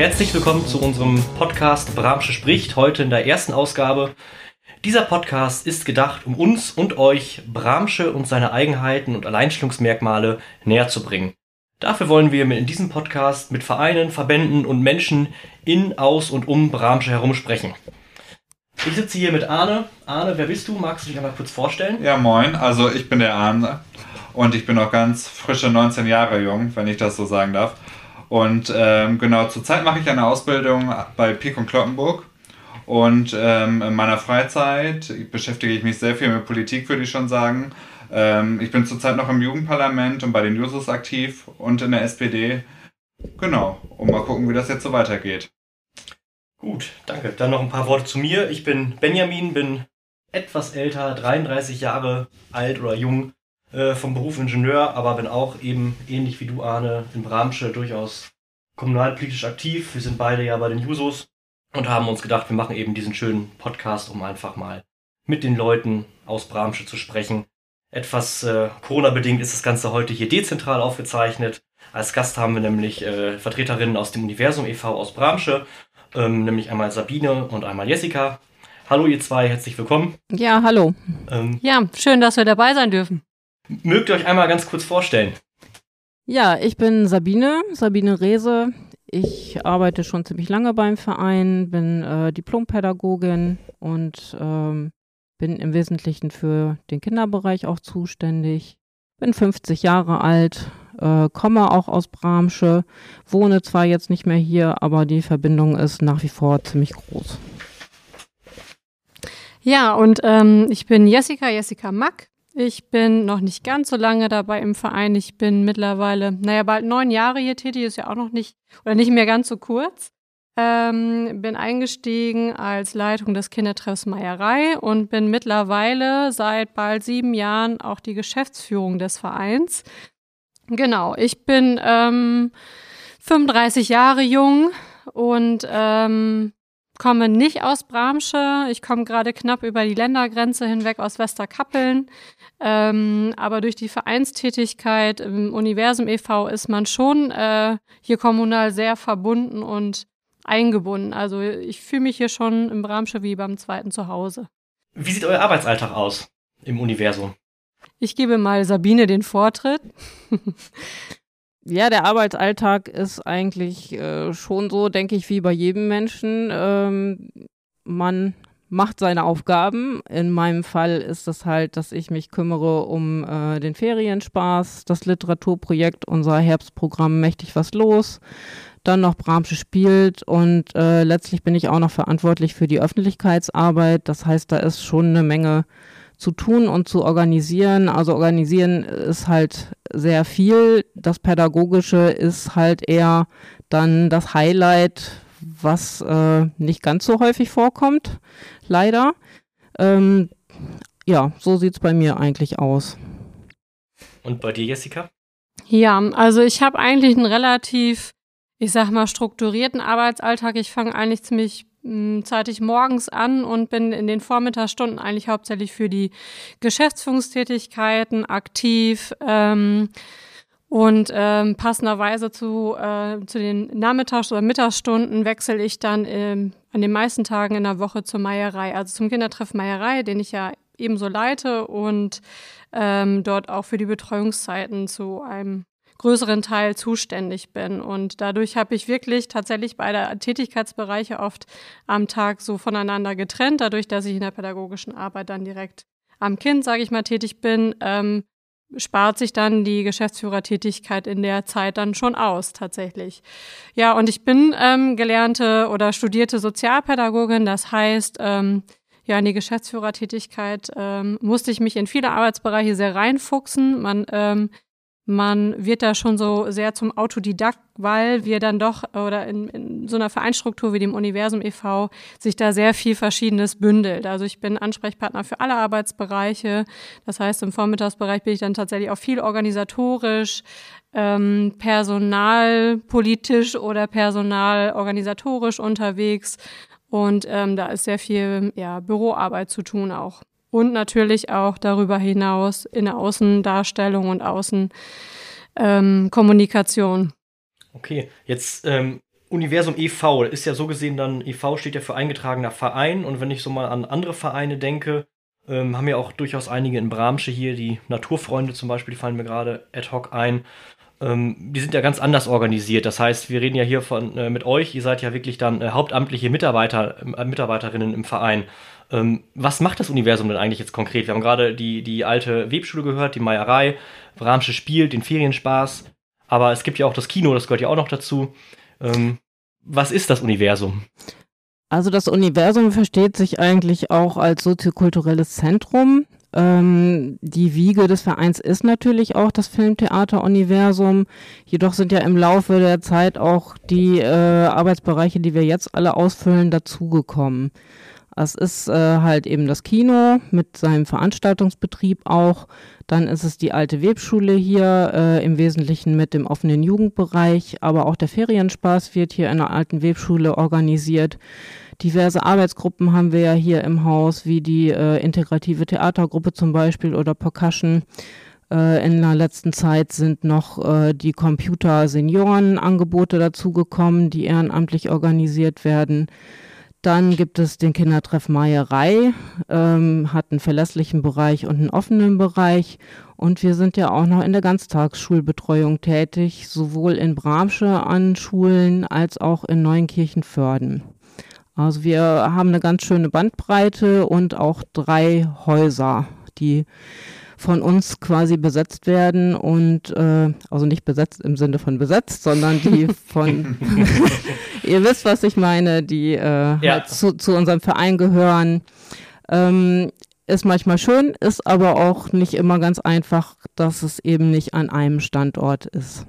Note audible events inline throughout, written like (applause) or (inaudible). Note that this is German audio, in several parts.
Herzlich willkommen zu unserem Podcast Bramsche spricht, heute in der ersten Ausgabe. Dieser Podcast ist gedacht, um uns und euch Bramsche und seine Eigenheiten und Alleinstellungsmerkmale näher zu bringen. Dafür wollen wir in diesem Podcast mit Vereinen, Verbänden und Menschen in, aus und um Bramsche herum sprechen. Ich sitze hier mit Arne. Arne, wer bist du? Magst du dich einmal kurz vorstellen? Ja, moin. Also ich bin der Arne und ich bin noch ganz frische 19 Jahre jung, wenn ich das so sagen darf. Und ähm, genau, zurzeit mache ich eine Ausbildung bei Pik und Kloppenburg. Und ähm, in meiner Freizeit beschäftige ich mich sehr viel mit Politik, würde ich schon sagen. Ähm, ich bin zurzeit noch im Jugendparlament und bei den Jusos aktiv und in der SPD. Genau, und mal gucken, wie das jetzt so weitergeht. Gut, danke. Dann noch ein paar Worte zu mir. Ich bin Benjamin, bin etwas älter, 33 Jahre alt oder jung äh, vom Beruf Ingenieur, aber bin auch eben ähnlich wie du, Arne, in Bramsche durchaus kommunalpolitisch aktiv. Wir sind beide ja bei den Jusos und haben uns gedacht, wir machen eben diesen schönen Podcast, um einfach mal mit den Leuten aus Bramsche zu sprechen. Etwas äh, Corona-bedingt ist das Ganze heute hier dezentral aufgezeichnet. Als Gast haben wir nämlich äh, Vertreterinnen aus dem Universum e.V. aus Bramsche, ähm, nämlich einmal Sabine und einmal Jessica. Hallo ihr zwei, herzlich willkommen. Ja, hallo. Ähm, ja, schön, dass wir dabei sein dürfen. Mögt ihr euch einmal ganz kurz vorstellen? Ja, ich bin Sabine, Sabine Rehse. Ich arbeite schon ziemlich lange beim Verein, bin äh, Diplompädagogin und ähm, bin im Wesentlichen für den Kinderbereich auch zuständig. Bin 50 Jahre alt, äh, komme auch aus Bramsche, wohne zwar jetzt nicht mehr hier, aber die Verbindung ist nach wie vor ziemlich groß. Ja, und ähm, ich bin Jessica, Jessica Mack. Ich bin noch nicht ganz so lange dabei im Verein. Ich bin mittlerweile, naja, bald neun Jahre hier tätig, ist ja auch noch nicht oder nicht mehr ganz so kurz. Ähm, bin eingestiegen als Leitung des Kindertreffs Meierei und bin mittlerweile seit bald sieben Jahren auch die Geschäftsführung des Vereins. Genau, ich bin ähm, 35 Jahre jung und ähm, komme nicht aus Bramsche. Ich komme gerade knapp über die Ländergrenze hinweg aus Westerkappeln. Ähm, aber durch die Vereinstätigkeit im Universum e.V. ist man schon äh, hier kommunal sehr verbunden und eingebunden. Also ich fühle mich hier schon im Bramsche wie beim zweiten Zuhause. Wie sieht euer Arbeitsalltag aus im Universum? Ich gebe mal Sabine den Vortritt. (laughs) Ja, der Arbeitsalltag ist eigentlich äh, schon so, denke ich, wie bei jedem Menschen. Ähm, man macht seine Aufgaben. In meinem Fall ist es halt, dass ich mich kümmere um äh, den Ferienspaß, das Literaturprojekt, unser Herbstprogramm Mächtig was los. Dann noch Bramsche spielt und äh, letztlich bin ich auch noch verantwortlich für die Öffentlichkeitsarbeit. Das heißt, da ist schon eine Menge zu tun und zu organisieren. Also organisieren ist halt sehr viel. Das Pädagogische ist halt eher dann das Highlight, was äh, nicht ganz so häufig vorkommt, leider. Ähm, ja, so sieht es bei mir eigentlich aus. Und bei dir, Jessica? Ja, also ich habe eigentlich einen relativ, ich sag mal, strukturierten Arbeitsalltag. Ich fange eigentlich ziemlich hm, zeitig morgens an und bin in den Vormittagsstunden eigentlich hauptsächlich für die Geschäftsführungstätigkeiten aktiv. Ähm, und ähm, passenderweise zu, äh, zu den Nachmittags- oder Mittagsstunden wechsle ich dann ähm, an den meisten Tagen in der Woche zur Meierei, also zum Kindertreff Meierei, den ich ja ebenso leite und ähm, dort auch für die Betreuungszeiten zu einem größeren Teil zuständig bin. Und dadurch habe ich wirklich tatsächlich beide Tätigkeitsbereiche oft am Tag so voneinander getrennt, dadurch, dass ich in der pädagogischen Arbeit dann direkt am Kind, sage ich mal, tätig bin. Ähm, spart sich dann die Geschäftsführertätigkeit in der Zeit dann schon aus, tatsächlich. Ja, und ich bin ähm, gelernte oder studierte Sozialpädagogin, das heißt, ähm, ja, in die Geschäftsführertätigkeit ähm, musste ich mich in viele Arbeitsbereiche sehr reinfuchsen. Man ähm, man wird da schon so sehr zum Autodidakt, weil wir dann doch oder in, in, so einer Vereinsstruktur wie dem Universum e.V. sich da sehr viel Verschiedenes bündelt. Also ich bin Ansprechpartner für alle Arbeitsbereiche. Das heißt, im Vormittagsbereich bin ich dann tatsächlich auch viel organisatorisch, ähm, personalpolitisch oder personalorganisatorisch unterwegs. Und ähm, da ist sehr viel ja, Büroarbeit zu tun auch und natürlich auch darüber hinaus in der Außendarstellung und Außenkommunikation. Ähm, okay, jetzt ähm, Universum e.V. ist ja so gesehen dann, e.V. steht ja für eingetragener Verein und wenn ich so mal an andere Vereine denke, ähm, haben ja auch durchaus einige in Bramsche hier, die Naturfreunde zum Beispiel, die fallen mir gerade ad hoc ein. Ähm, die sind ja ganz anders organisiert. Das heißt, wir reden ja hier von äh, mit euch, ihr seid ja wirklich dann äh, hauptamtliche Mitarbeiter, äh, Mitarbeiterinnen im Verein. Ähm, was macht das Universum denn eigentlich jetzt konkret? Wir haben gerade die, die alte Webschule gehört, die Meierei, Bramsche spielt, den Ferienspaß. Aber es gibt ja auch das Kino, das gehört ja auch noch dazu. Ähm, was ist das Universum? Also das Universum versteht sich eigentlich auch als soziokulturelles Zentrum. Ähm, die Wiege des Vereins ist natürlich auch das Filmtheater-Universum. Jedoch sind ja im Laufe der Zeit auch die äh, Arbeitsbereiche, die wir jetzt alle ausfüllen, dazugekommen. Es ist äh, halt eben das Kino mit seinem Veranstaltungsbetrieb auch. Dann ist es die alte Webschule hier, äh, im Wesentlichen mit dem offenen Jugendbereich. Aber auch der Ferienspaß wird hier in der alten Webschule organisiert. Diverse Arbeitsgruppen haben wir ja hier im Haus, wie die äh, integrative Theatergruppe zum Beispiel oder Percussion. Äh, in der letzten Zeit sind noch äh, die Computer-Senioren-Angebote dazugekommen, die ehrenamtlich organisiert werden. Dann gibt es den Kindertreff Meierei, ähm, hat einen verlässlichen Bereich und einen offenen Bereich. Und wir sind ja auch noch in der Ganztagsschulbetreuung tätig, sowohl in Bramsche an Schulen als auch in Neuenkirchen-Förden. Also wir haben eine ganz schöne Bandbreite und auch drei Häuser, die von uns quasi besetzt werden und äh, also nicht besetzt im Sinne von besetzt, sondern die (laughs) von (laughs) ihr wisst, was ich meine, die äh, ja. halt zu, zu unserem Verein gehören. Ähm, ist manchmal schön, ist aber auch nicht immer ganz einfach, dass es eben nicht an einem Standort ist.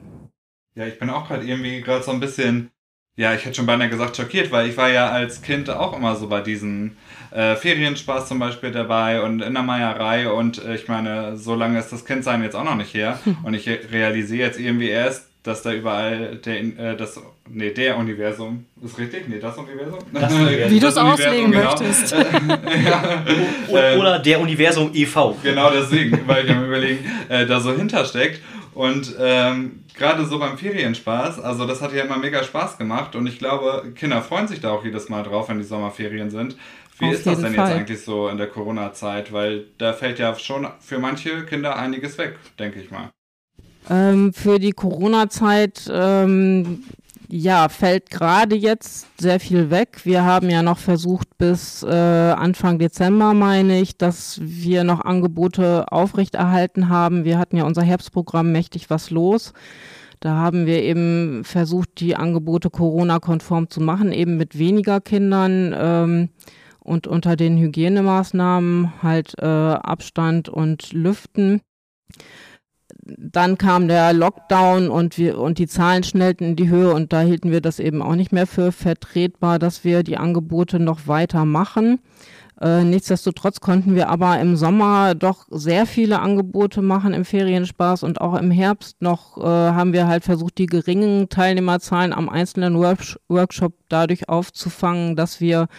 Ja, ich bin auch gerade irgendwie gerade so ein bisschen ja, ich hätte schon beinahe gesagt schockiert, weil ich war ja als Kind auch immer so bei diesen äh, Ferienspaß zum Beispiel dabei und in der Meierei und äh, ich meine, so lange ist das Kindsein jetzt auch noch nicht her (laughs) und ich realisiere jetzt irgendwie erst, dass da überall der, äh, das, nee, der Universum, ist richtig? Nee, das Universum? Das (laughs) Universum. Wie du es auslegen genau. möchtest. (laughs) ja. Oder der Universum e.V. Genau deswegen, weil ich am überlegen, äh, da so hintersteckt und ähm, gerade so beim Ferienspaß, also das hat ja immer mega Spaß gemacht und ich glaube, Kinder freuen sich da auch jedes Mal drauf, wenn die Sommerferien sind. Wie Auf ist das denn Fall. jetzt eigentlich so in der Corona-Zeit? Weil da fällt ja schon für manche Kinder einiges weg, denke ich mal. Ähm, für die Corona-Zeit ähm, ja, fällt gerade jetzt sehr viel weg. Wir haben ja noch versucht bis äh, Anfang Dezember, meine ich, dass wir noch Angebote aufrechterhalten haben. Wir hatten ja unser Herbstprogramm mächtig was los. Da haben wir eben versucht, die Angebote Corona-konform zu machen, eben mit weniger Kindern ähm, und unter den Hygienemaßnahmen halt äh, Abstand und Lüften dann kam der Lockdown und wir und die Zahlen schnellten in die Höhe und da hielten wir das eben auch nicht mehr für vertretbar, dass wir die Angebote noch weiter machen. Äh, nichtsdestotrotz konnten wir aber im Sommer doch sehr viele Angebote machen im Ferienspaß und auch im Herbst noch äh, haben wir halt versucht, die geringen Teilnehmerzahlen am einzelnen Work Workshop dadurch aufzufangen, dass wir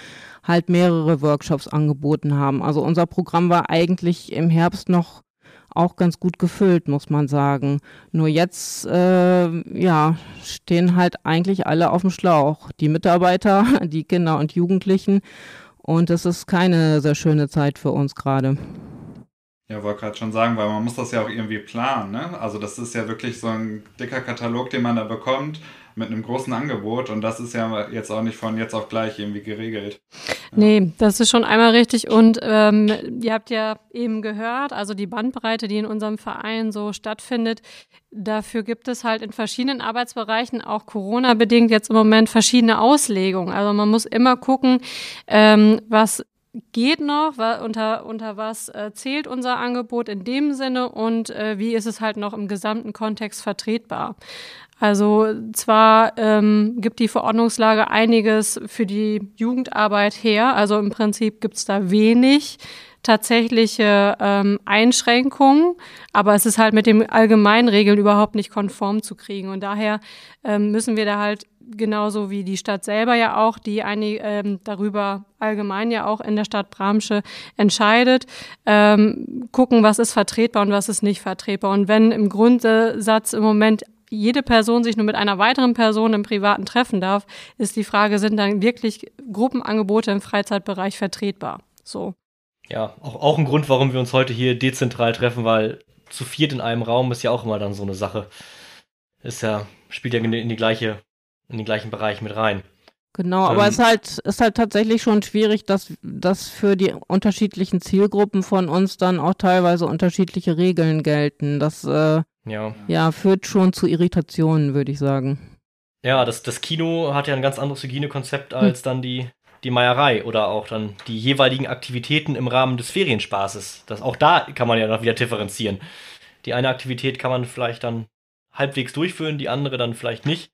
halt mehrere Workshops angeboten haben. Also unser Programm war eigentlich im Herbst noch auch ganz gut gefüllt, muss man sagen. Nur jetzt, äh, ja, stehen halt eigentlich alle auf dem Schlauch. Die Mitarbeiter, (laughs) die Kinder und Jugendlichen. Und es ist keine sehr schöne Zeit für uns gerade. Ja, wollte gerade schon sagen, weil man muss das ja auch irgendwie planen. Ne? Also das ist ja wirklich so ein dicker Katalog, den man da bekommt mit einem großen Angebot und das ist ja jetzt auch nicht von jetzt auf gleich irgendwie geregelt. Nee, das ist schon einmal richtig und ähm, ihr habt ja eben gehört, also die Bandbreite, die in unserem Verein so stattfindet, dafür gibt es halt in verschiedenen Arbeitsbereichen, auch Corona-bedingt jetzt im Moment verschiedene Auslegungen. Also man muss immer gucken, ähm, was geht noch, unter, unter was äh, zählt unser Angebot in dem Sinne und äh, wie ist es halt noch im gesamten Kontext vertretbar. Also zwar ähm, gibt die Verordnungslage einiges für die Jugendarbeit her, also im Prinzip gibt es da wenig tatsächliche ähm, Einschränkungen, aber es ist halt mit den allgemeinen Regeln überhaupt nicht konform zu kriegen. Und daher ähm, müssen wir da halt genauso wie die Stadt selber ja auch, die einig, ähm, darüber allgemein ja auch in der Stadt Bramsche entscheidet, ähm, gucken, was ist vertretbar und was ist nicht vertretbar. Und wenn im Grundsatz im Moment jede Person sich nur mit einer weiteren Person im Privaten treffen darf, ist die Frage, sind dann wirklich Gruppenangebote im Freizeitbereich vertretbar? So. Ja, auch, auch ein Grund, warum wir uns heute hier dezentral treffen, weil zu viert in einem Raum ist ja auch immer dann so eine Sache. Ist ja, spielt ja in die, in die gleiche, in den gleichen Bereich mit rein. Genau, aber es ist halt, ist halt tatsächlich schon schwierig, dass, dass für die unterschiedlichen Zielgruppen von uns dann auch teilweise unterschiedliche Regeln gelten. Das äh, ja. ja, führt schon zu Irritationen, würde ich sagen. Ja, das, das Kino hat ja ein ganz anderes Hygienekonzept als hm. dann die, die Meierei oder auch dann die jeweiligen Aktivitäten im Rahmen des Ferienspaßes. Das, auch da kann man ja noch wieder differenzieren. Die eine Aktivität kann man vielleicht dann halbwegs durchführen, die andere dann vielleicht nicht.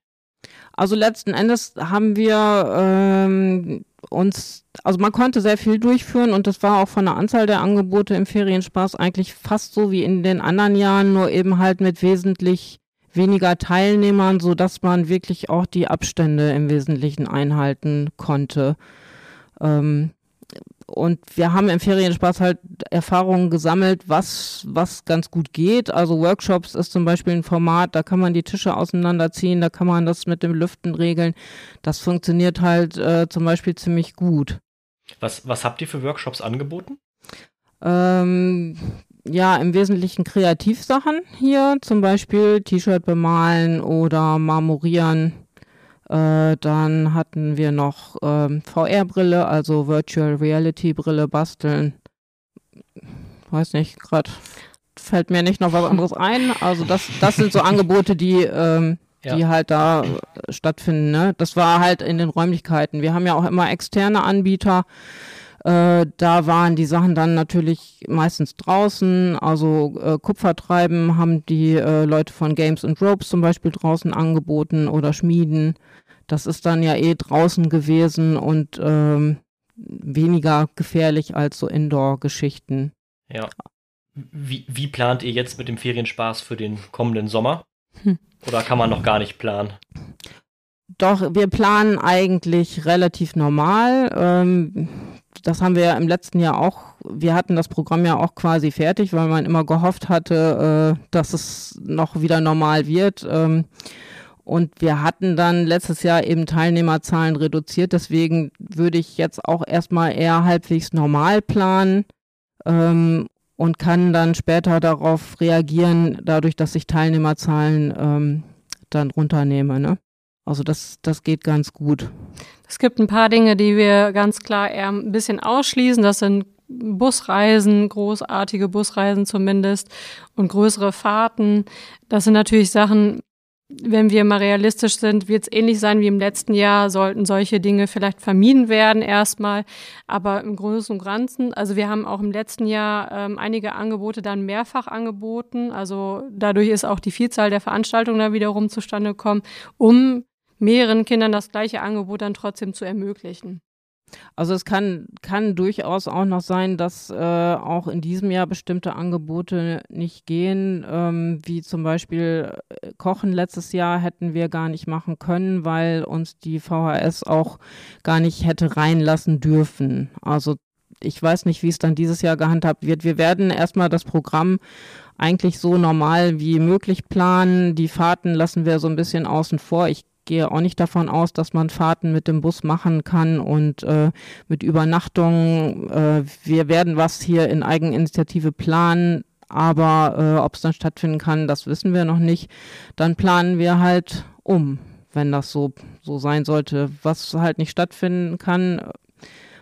Also letzten Endes haben wir ähm, uns, also man konnte sehr viel durchführen und das war auch von der Anzahl der Angebote im Ferienspaß eigentlich fast so wie in den anderen Jahren, nur eben halt mit wesentlich weniger Teilnehmern, so dass man wirklich auch die Abstände im Wesentlichen einhalten konnte. Ähm, und wir haben im Ferienspaß halt Erfahrungen gesammelt, was, was ganz gut geht. Also Workshops ist zum Beispiel ein Format, da kann man die Tische auseinanderziehen, da kann man das mit dem Lüften regeln. Das funktioniert halt äh, zum Beispiel ziemlich gut. Was, was habt ihr für Workshops angeboten? Ähm, ja, im Wesentlichen Kreativsachen hier, zum Beispiel T-Shirt bemalen oder marmorieren äh, dann hatten wir noch ähm, VR-Brille, also Virtual Reality Brille basteln. Weiß nicht, gerade fällt mir nicht noch was anderes ein. Also das, das sind so Angebote, die, ähm, ja. die halt da äh, stattfinden. Ne? Das war halt in den Räumlichkeiten. Wir haben ja auch immer externe Anbieter. Äh, da waren die Sachen dann natürlich meistens draußen. Also äh, Kupfertreiben haben die äh, Leute von Games and Ropes zum Beispiel draußen angeboten oder Schmieden. Das ist dann ja eh draußen gewesen und ähm, weniger gefährlich als so Indoor-Geschichten. Ja. Wie, wie plant ihr jetzt mit dem Ferienspaß für den kommenden Sommer? Hm. Oder kann man noch gar nicht planen? Doch, wir planen eigentlich relativ normal. Ähm, das haben wir ja im letzten Jahr auch, wir hatten das Programm ja auch quasi fertig, weil man immer gehofft hatte, äh, dass es noch wieder normal wird. Ähm, und wir hatten dann letztes Jahr eben Teilnehmerzahlen reduziert. Deswegen würde ich jetzt auch erstmal eher halbwegs normal planen ähm, und kann dann später darauf reagieren, dadurch, dass ich Teilnehmerzahlen ähm, dann runternehme. Ne? Also das, das geht ganz gut. Es gibt ein paar Dinge, die wir ganz klar eher ein bisschen ausschließen. Das sind Busreisen, großartige Busreisen zumindest und größere Fahrten. Das sind natürlich Sachen, wenn wir mal realistisch sind, wird es ähnlich sein wie im letzten Jahr, sollten solche Dinge vielleicht vermieden werden erstmal. Aber im Großen und Ganzen, also wir haben auch im letzten Jahr ähm, einige Angebote dann mehrfach angeboten. Also dadurch ist auch die Vielzahl der Veranstaltungen da wiederum zustande gekommen, um mehreren Kindern das gleiche Angebot dann trotzdem zu ermöglichen. Also es kann, kann durchaus auch noch sein, dass äh, auch in diesem Jahr bestimmte Angebote nicht gehen, ähm, wie zum Beispiel äh, Kochen letztes Jahr hätten wir gar nicht machen können, weil uns die VHS auch gar nicht hätte reinlassen dürfen. Also ich weiß nicht, wie es dann dieses Jahr gehandhabt wird. Wir werden erstmal das Programm eigentlich so normal wie möglich planen. Die Fahrten lassen wir so ein bisschen außen vor. Ich gehe auch nicht davon aus, dass man Fahrten mit dem Bus machen kann und äh, mit Übernachtungen. Äh, wir werden was hier in Eigeninitiative planen, aber äh, ob es dann stattfinden kann, das wissen wir noch nicht. Dann planen wir halt um, wenn das so, so sein sollte. Was halt nicht stattfinden kann,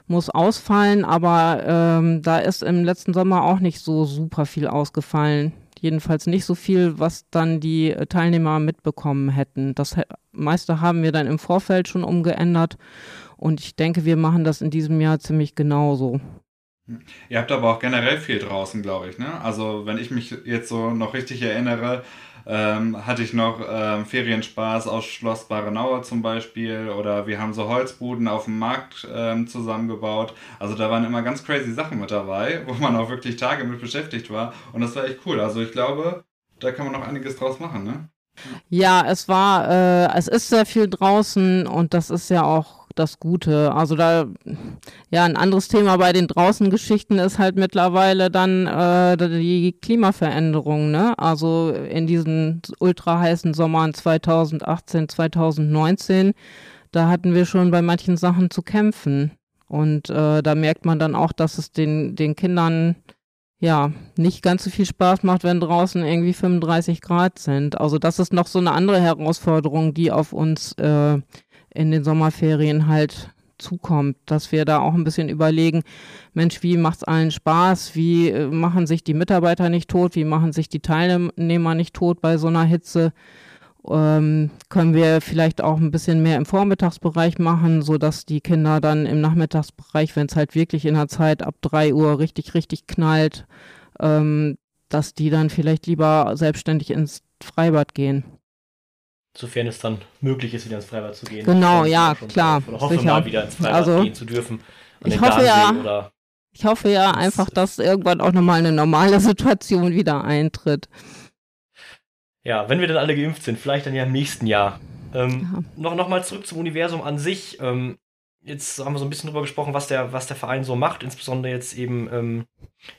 muss ausfallen, aber ähm, da ist im letzten Sommer auch nicht so super viel ausgefallen. Jedenfalls nicht so viel, was dann die äh, Teilnehmer mitbekommen hätten. Das meiste haben wir dann im Vorfeld schon umgeändert und ich denke, wir machen das in diesem Jahr ziemlich genauso. Ihr habt aber auch generell viel draußen, glaube ich. Ne? Also wenn ich mich jetzt so noch richtig erinnere, ähm, hatte ich noch ähm, Ferienspaß aus Schloss Barenauer zum Beispiel oder wir haben so Holzbuden auf dem Markt ähm, zusammengebaut. Also da waren immer ganz crazy Sachen mit dabei, wo man auch wirklich Tage mit beschäftigt war und das war echt cool. Also ich glaube, da kann man noch einiges draus machen, ne? Ja, es war, äh, es ist sehr viel draußen und das ist ja auch das Gute. Also da, ja, ein anderes Thema bei den Draußengeschichten ist halt mittlerweile dann äh, die Klimaveränderung, ne? Also in diesen ultra heißen Sommern 2018, 2019, da hatten wir schon bei manchen Sachen zu kämpfen. Und äh, da merkt man dann auch, dass es den, den Kindern ja, nicht ganz so viel Spaß macht, wenn draußen irgendwie 35 Grad sind. Also das ist noch so eine andere Herausforderung, die auf uns äh, in den Sommerferien halt zukommt, dass wir da auch ein bisschen überlegen, Mensch, wie macht's allen Spaß? Wie äh, machen sich die Mitarbeiter nicht tot? Wie machen sich die Teilnehmer nicht tot bei so einer Hitze? ähm, können wir vielleicht auch ein bisschen mehr im Vormittagsbereich machen, so dass die Kinder dann im Nachmittagsbereich, wenn es halt wirklich in der Zeit ab drei Uhr richtig, richtig knallt, ähm, dass die dann vielleicht lieber selbstständig ins Freibad gehen. Sofern es dann möglich ist, wieder ins Freibad zu gehen. Genau, ja, klar. Oder hoffe sicher. mal wieder ins Freibad also, gehen zu dürfen. Ich hoffe ja, ich hoffe ja einfach, dass irgendwann auch nochmal eine normale (laughs) Situation wieder eintritt. Ja, wenn wir dann alle geimpft sind, vielleicht dann ja im nächsten Jahr. Ähm, ja. Noch, noch mal zurück zum Universum an sich. Ähm, jetzt haben wir so ein bisschen drüber gesprochen, was der, was der Verein so macht, insbesondere jetzt eben, ähm,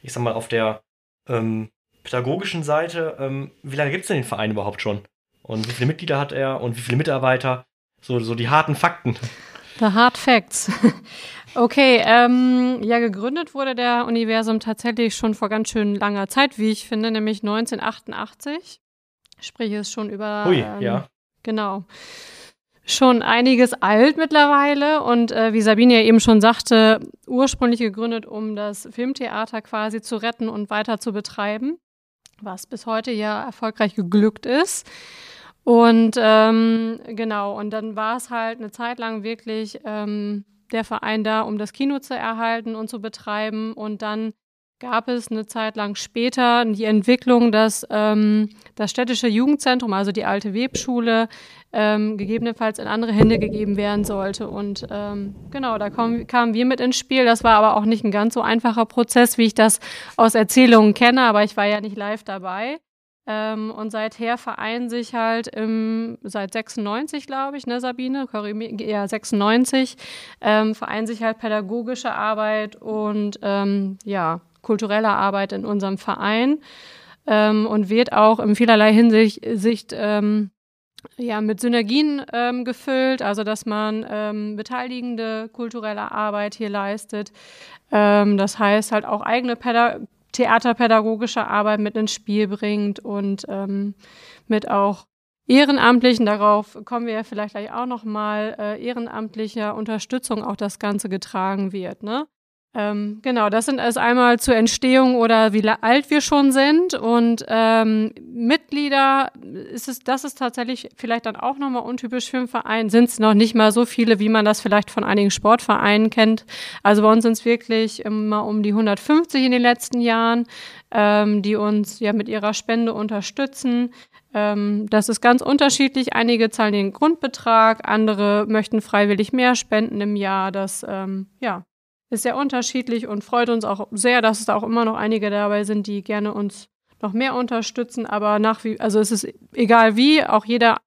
ich sag mal, auf der ähm, pädagogischen Seite. Ähm, wie lange gibt es denn den Verein überhaupt schon? Und wie viele Mitglieder hat er und wie viele Mitarbeiter? So, so die harten Fakten. The Hard Facts. (laughs) Okay, ähm, ja, gegründet wurde der Universum tatsächlich schon vor ganz schön langer Zeit, wie ich finde, nämlich 1988. Sprich, ist schon über. Hui, ähm, ja. Genau. Schon einiges alt mittlerweile und äh, wie Sabine ja eben schon sagte, ursprünglich gegründet, um das Filmtheater quasi zu retten und weiter zu betreiben, was bis heute ja erfolgreich geglückt ist. Und ähm, genau, und dann war es halt eine Zeit lang wirklich ähm, der Verein da, um das Kino zu erhalten und zu betreiben und dann gab es eine Zeit lang später die Entwicklung, dass ähm, das städtische Jugendzentrum, also die alte Webschule, ähm, gegebenenfalls in andere Hände gegeben werden sollte. Und ähm, genau, da kamen, kamen wir mit ins Spiel. Das war aber auch nicht ein ganz so einfacher Prozess, wie ich das aus Erzählungen kenne, aber ich war ja nicht live dabei. Ähm, und seither vereinen sich halt im, seit 96, glaube ich, ne, Sabine? Ja, 96, ähm, vereinen sich halt pädagogische Arbeit und ähm, ja, kultureller Arbeit in unserem Verein ähm, und wird auch in vielerlei Hinsicht ähm, ja, mit Synergien ähm, gefüllt, also dass man ähm, beteiligende kulturelle Arbeit hier leistet. Ähm, das heißt halt auch eigene Päda theaterpädagogische Arbeit mit ins Spiel bringt und ähm, mit auch ehrenamtlichen, darauf kommen wir ja vielleicht gleich auch nochmal, äh, ehrenamtlicher Unterstützung auch das Ganze getragen wird. Ne? Ähm, genau, das sind erst einmal zur Entstehung oder wie alt wir schon sind. Und ähm, Mitglieder ist es, das ist tatsächlich vielleicht dann auch nochmal untypisch für einen Verein, sind es noch nicht mal so viele, wie man das vielleicht von einigen Sportvereinen kennt. Also bei uns sind es wirklich immer um die 150 in den letzten Jahren, ähm, die uns ja mit ihrer Spende unterstützen. Ähm, das ist ganz unterschiedlich. Einige zahlen den Grundbetrag, andere möchten freiwillig mehr spenden im Jahr. Das, ähm, ja, ist sehr unterschiedlich und freut uns auch sehr, dass es da auch immer noch einige dabei sind, die gerne uns noch mehr unterstützen. Aber nach wie, also es ist egal wie, auch jeder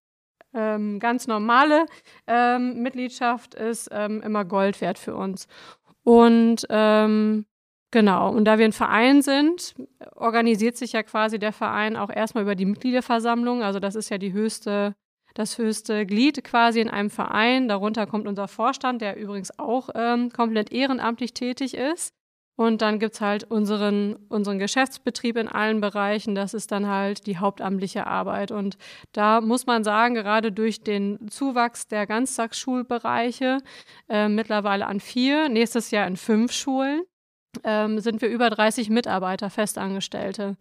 ähm, ganz normale ähm, Mitgliedschaft ist ähm, immer Gold wert für uns. Und ähm, genau, und da wir ein Verein sind, organisiert sich ja quasi der Verein auch erstmal über die Mitgliederversammlung. Also das ist ja die höchste das höchste Glied quasi in einem Verein. Darunter kommt unser Vorstand, der übrigens auch ähm, komplett ehrenamtlich tätig ist. Und dann gibt es halt unseren, unseren Geschäftsbetrieb in allen Bereichen. Das ist dann halt die hauptamtliche Arbeit. Und da muss man sagen, gerade durch den Zuwachs der Ganztagsschulbereiche, äh, mittlerweile an vier, nächstes Jahr in fünf Schulen, ähm, sind wir über 30 Mitarbeiter, Festangestellte.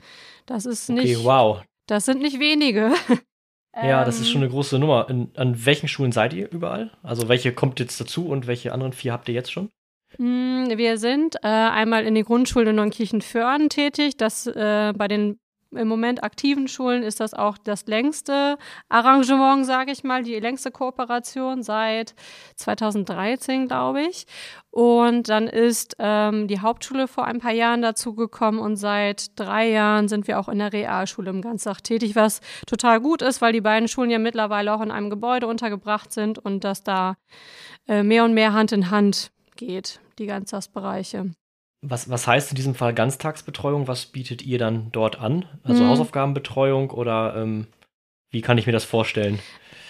Das ist nicht. Okay, wow. Das sind nicht wenige. (laughs) Ja, das ist schon eine große Nummer. In, an welchen Schulen seid ihr überall? Also welche kommt jetzt dazu und welche anderen vier habt ihr jetzt schon? Hm, wir sind äh, einmal in den Grundschulen in Neunkirchen-Föhren tätig. Das äh, bei den im Moment aktiven Schulen ist das auch das längste Arrangement, sage ich mal, die längste Kooperation seit 2013, glaube ich. Und dann ist ähm, die Hauptschule vor ein paar Jahren dazugekommen und seit drei Jahren sind wir auch in der Realschule im Ganztag tätig, was total gut ist, weil die beiden Schulen ja mittlerweile auch in einem Gebäude untergebracht sind und dass da äh, mehr und mehr Hand in Hand geht, die Ganztagsbereiche. Was, was heißt in diesem Fall Ganztagsbetreuung? Was bietet ihr dann dort an? Also mhm. Hausaufgabenbetreuung oder ähm, wie kann ich mir das vorstellen?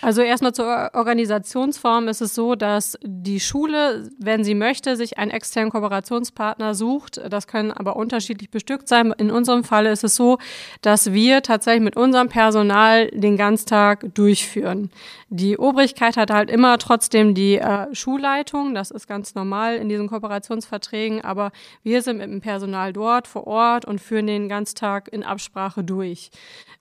Also erstmal zur Organisationsform ist es so, dass die Schule, wenn sie möchte, sich einen externen Kooperationspartner sucht. Das können aber unterschiedlich bestückt sein. In unserem Fall ist es so, dass wir tatsächlich mit unserem Personal den Ganztag durchführen. Die Obrigkeit hat halt immer trotzdem die äh, Schulleitung. Das ist ganz normal in diesen Kooperationsverträgen. Aber wir sind mit dem Personal dort vor Ort und führen den Ganztag in Absprache durch.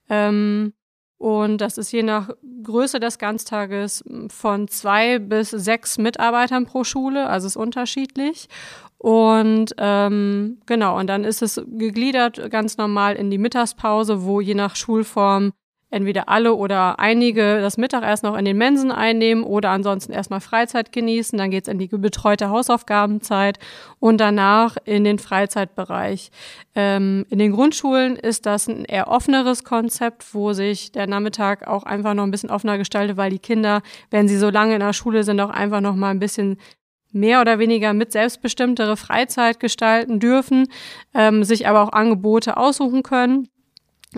Ähm, und das ist je nach Größe des Ganztages von zwei bis sechs Mitarbeitern pro Schule, also ist unterschiedlich. Und ähm, genau, und dann ist es gegliedert ganz normal in die Mittagspause, wo je nach Schulform entweder alle oder einige das Mittagessen noch in den Mensen einnehmen oder ansonsten erstmal Freizeit genießen. Dann geht's in die betreute Hausaufgabenzeit und danach in den Freizeitbereich. Ähm, in den Grundschulen ist das ein eher offeneres Konzept, wo sich der Nachmittag auch einfach noch ein bisschen offener gestaltet, weil die Kinder, wenn sie so lange in der Schule sind, auch einfach noch mal ein bisschen mehr oder weniger mit selbstbestimmtere Freizeit gestalten dürfen, ähm, sich aber auch Angebote aussuchen können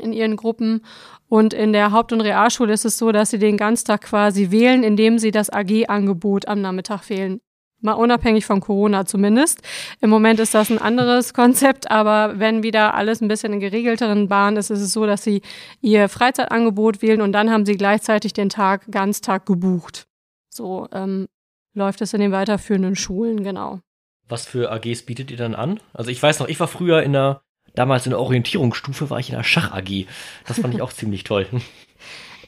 in ihren Gruppen. Und in der Haupt- und Realschule ist es so, dass sie den Ganztag quasi wählen, indem sie das AG-Angebot am Nachmittag wählen. Mal unabhängig von Corona zumindest. Im Moment ist das ein anderes (laughs) Konzept, aber wenn wieder alles ein bisschen in geregelteren Bahnen ist, ist es so, dass sie ihr Freizeitangebot wählen und dann haben sie gleichzeitig den Tag Ganztag gebucht. So ähm, läuft es in den weiterführenden Schulen, genau. Was für AGs bietet ihr dann an? Also ich weiß noch, ich war früher in der damals in der Orientierungsstufe war ich in der Schach AG. Das fand ich auch (laughs) ziemlich toll.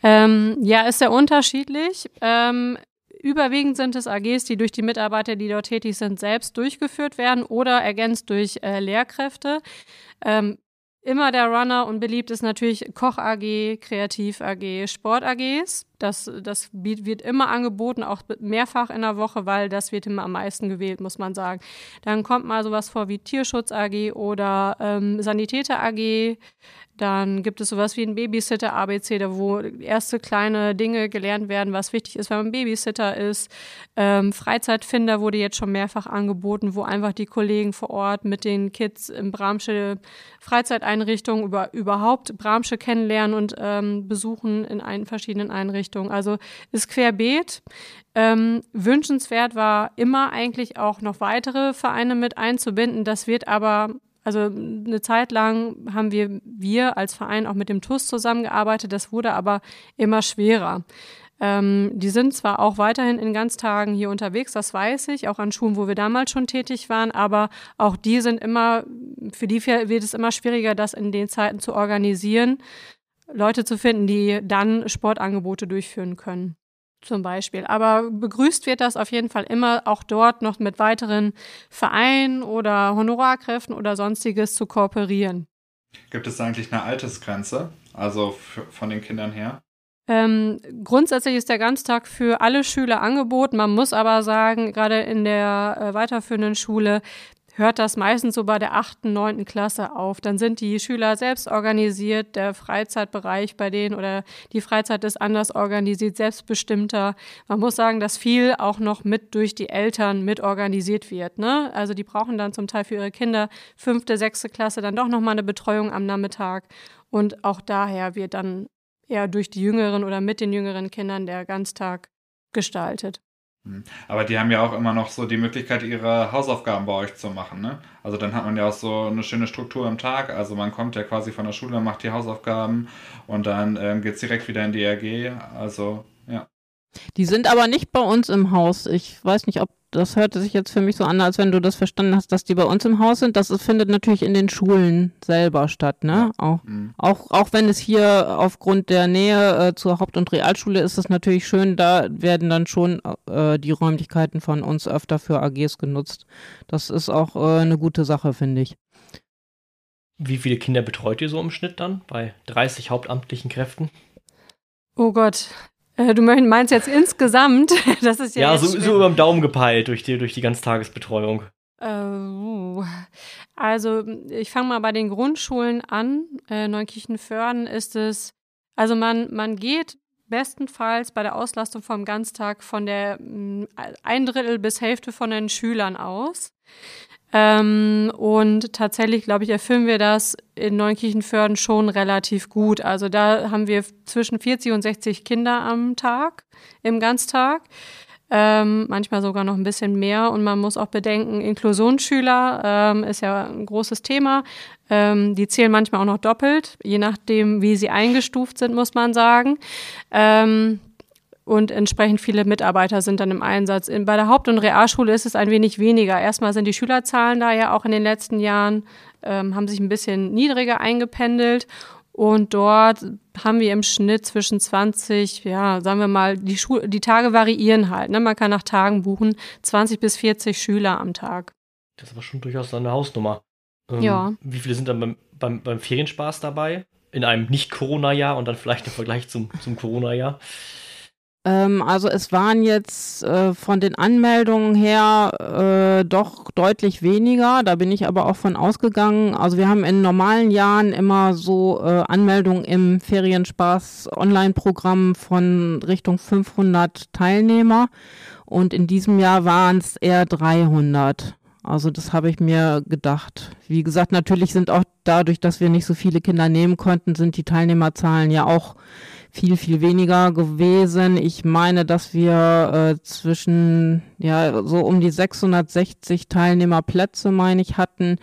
Ähm, ja, ist sehr unterschiedlich. Ähm, überwiegend sind es AGs, die durch die Mitarbeiter, die dort tätig sind, selbst durchgeführt werden oder ergänzt durch äh, Lehrkräfte. Ähm, immer der Runner und beliebt ist natürlich Koch AG, Kreativ AG, Sport AGs. Das, das wird immer angeboten, auch mehrfach in der Woche, weil das wird immer am meisten gewählt, muss man sagen. Dann kommt mal sowas vor wie Tierschutz AG oder ähm, Sanitäter AG. Dann gibt es sowas wie ein Babysitter ABC, da wo erste kleine Dinge gelernt werden, was wichtig ist, wenn man Babysitter ist. Ähm, Freizeitfinder wurde jetzt schon mehrfach angeboten, wo einfach die Kollegen vor Ort mit den Kids im Bramsche Freizeiteinrichtungen über, überhaupt Bramsche kennenlernen und ähm, besuchen in einen verschiedenen Einrichtungen. Also ist querbeet. Ähm, wünschenswert war immer eigentlich auch noch weitere Vereine mit einzubinden. Das wird aber also eine Zeit lang haben wir, wir als Verein auch mit dem TUS zusammengearbeitet, das wurde aber immer schwerer. Ähm, die sind zwar auch weiterhin in Ganztagen hier unterwegs, das weiß ich, auch an Schulen, wo wir damals schon tätig waren, aber auch die sind immer, für die wird es immer schwieriger, das in den Zeiten zu organisieren, Leute zu finden, die dann Sportangebote durchführen können zum Beispiel. Aber begrüßt wird das auf jeden Fall immer auch dort noch mit weiteren Vereinen oder Honorarkräften oder sonstiges zu kooperieren. Gibt es eigentlich eine Altersgrenze, also von den Kindern her? Ähm, grundsätzlich ist der Ganztag für alle Schüler angeboten. Man muss aber sagen, gerade in der äh, weiterführenden Schule hört das meistens so bei der achten, neunten Klasse auf. Dann sind die Schüler selbst organisiert, der Freizeitbereich bei denen oder die Freizeit ist anders organisiert, selbstbestimmter. Man muss sagen, dass viel auch noch mit durch die Eltern mit organisiert wird. Ne? Also die brauchen dann zum Teil für ihre Kinder fünfte, sechste Klasse dann doch nochmal eine Betreuung am Nachmittag. Und auch daher wird dann eher durch die jüngeren oder mit den jüngeren Kindern der Ganztag gestaltet. Hm. Aber die haben ja auch immer noch so die Möglichkeit, ihre Hausaufgaben bei euch zu machen, ne? Also dann hat man ja auch so eine schöne Struktur im Tag. Also man kommt ja quasi von der Schule, macht die Hausaufgaben und dann ähm, geht es direkt wieder in die RG. Also, ja. Die sind aber nicht bei uns im Haus. Ich weiß nicht, ob das hörte sich jetzt für mich so an, als wenn du das verstanden hast, dass die bei uns im Haus sind. Das findet natürlich in den Schulen selber statt, ne? Ja. Auch, mhm. auch, auch wenn es hier aufgrund der Nähe äh, zur Haupt- und Realschule ist es natürlich schön, da werden dann schon äh, die Räumlichkeiten von uns öfter für AGs genutzt. Das ist auch äh, eine gute Sache, finde ich. wie viele Kinder betreut ihr so im Schnitt dann bei 30 hauptamtlichen Kräften? Oh Gott. Äh, du meinst jetzt insgesamt? (laughs) Das ist ja. Ja, so, so über den Daumen gepeilt durch die, durch die Ganztagesbetreuung. Äh, also, ich fange mal bei den Grundschulen an. Äh, Neukirchenförden ist es, also man, man geht bestenfalls bei der Auslastung vom Ganztag von der mm, ein Drittel bis Hälfte von den Schülern aus. Ähm, und tatsächlich, glaube ich, erfüllen wir das in Neunkirchenförden schon relativ gut. Also da haben wir zwischen 40 und 60 Kinder am Tag, im Ganztag. Ähm, manchmal sogar noch ein bisschen mehr. Und man muss auch bedenken, Inklusionsschüler ähm, ist ja ein großes Thema. Ähm, die zählen manchmal auch noch doppelt, je nachdem, wie sie eingestuft sind, muss man sagen. Ähm, und entsprechend viele Mitarbeiter sind dann im Einsatz. In, bei der Haupt- und Realschule ist es ein wenig weniger. Erstmal sind die Schülerzahlen da ja auch in den letzten Jahren, ähm, haben sich ein bisschen niedriger eingependelt. Und dort haben wir im Schnitt zwischen 20, ja, sagen wir mal, die, Schul die Tage variieren halt. Ne? Man kann nach Tagen buchen, 20 bis 40 Schüler am Tag. Das ist aber schon durchaus eine Hausnummer. Ähm, ja. Wie viele sind dann beim, beim, beim Ferienspaß dabei? In einem Nicht-Corona-Jahr und dann vielleicht im Vergleich zum, zum Corona-Jahr? Ähm, also es waren jetzt äh, von den Anmeldungen her äh, doch deutlich weniger. Da bin ich aber auch von ausgegangen. Also wir haben in normalen Jahren immer so äh, Anmeldungen im Ferienspaß-Online-Programm von Richtung 500 Teilnehmer. Und in diesem Jahr waren es eher 300. Also das habe ich mir gedacht. Wie gesagt, natürlich sind auch dadurch, dass wir nicht so viele Kinder nehmen konnten, sind die Teilnehmerzahlen ja auch viel, viel weniger gewesen. Ich meine, dass wir äh, zwischen, ja, so um die 660 Teilnehmerplätze, meine ich, hatten.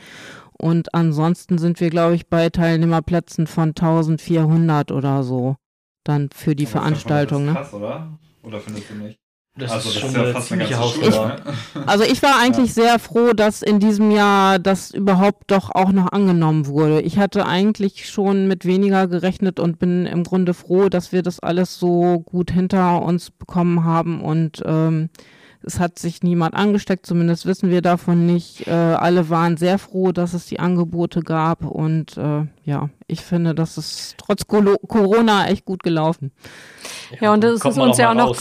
Und ansonsten sind wir, glaube ich, bei Teilnehmerplätzen von 1400 oder so. Dann für die Aber Veranstaltung. Das ne? krass, oder? Oder findest du nicht? Das also, ist das schon ist ja eine fast eine ganze Hausnummer. Schule, ne? (laughs) Also ich war eigentlich Ja. sehr froh, dass in diesem Jahr das überhaupt doch auch noch angenommen wurde. Ich hatte eigentlich schon mit weniger gerechnet und bin im Grunde froh, dass wir das alles so gut hinter uns bekommen haben und ähm, es hat sich niemand angesteckt, zumindest wissen wir davon nicht. Äh, alle waren sehr froh, dass es die Angebote gab und äh, ja, ich finde, das ist trotz Corona echt gut gelaufen. Ja, und das ist uns ja auch noch-.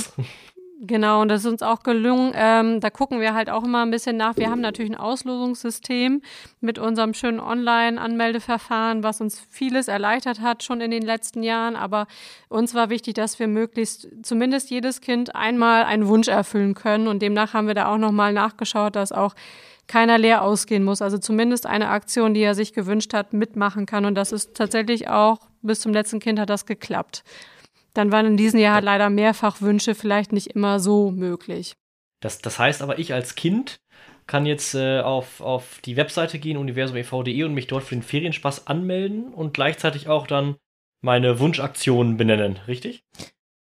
Genau, und das ist uns auch gelungen. Ähm, da gucken wir halt auch immer ein bisschen nach. Wir haben natürlich ein Auslosungssystem mit unserem schönen Online-Anmeldeverfahren, was uns vieles erleichtert hat schon in den letzten Jahren. Aber uns war wichtig, dass wir möglichst zumindest jedes Kind einmal einen Wunsch erfüllen können. Und demnach haben wir da auch nochmal nachgeschaut, dass auch keiner leer ausgehen muss. Also zumindest eine Aktion, die er sich gewünscht hat, mitmachen kann. Und das ist tatsächlich auch bis zum letzten Kind hat das geklappt. Dann waren in diesem Jahr halt leider mehrfach Wünsche vielleicht nicht immer so möglich. Das, das heißt aber, ich als Kind kann jetzt äh, auf, auf die Webseite gehen, universum.ev.de und mich dort für den Ferienspaß anmelden und gleichzeitig auch dann meine Wunschaktionen benennen, richtig?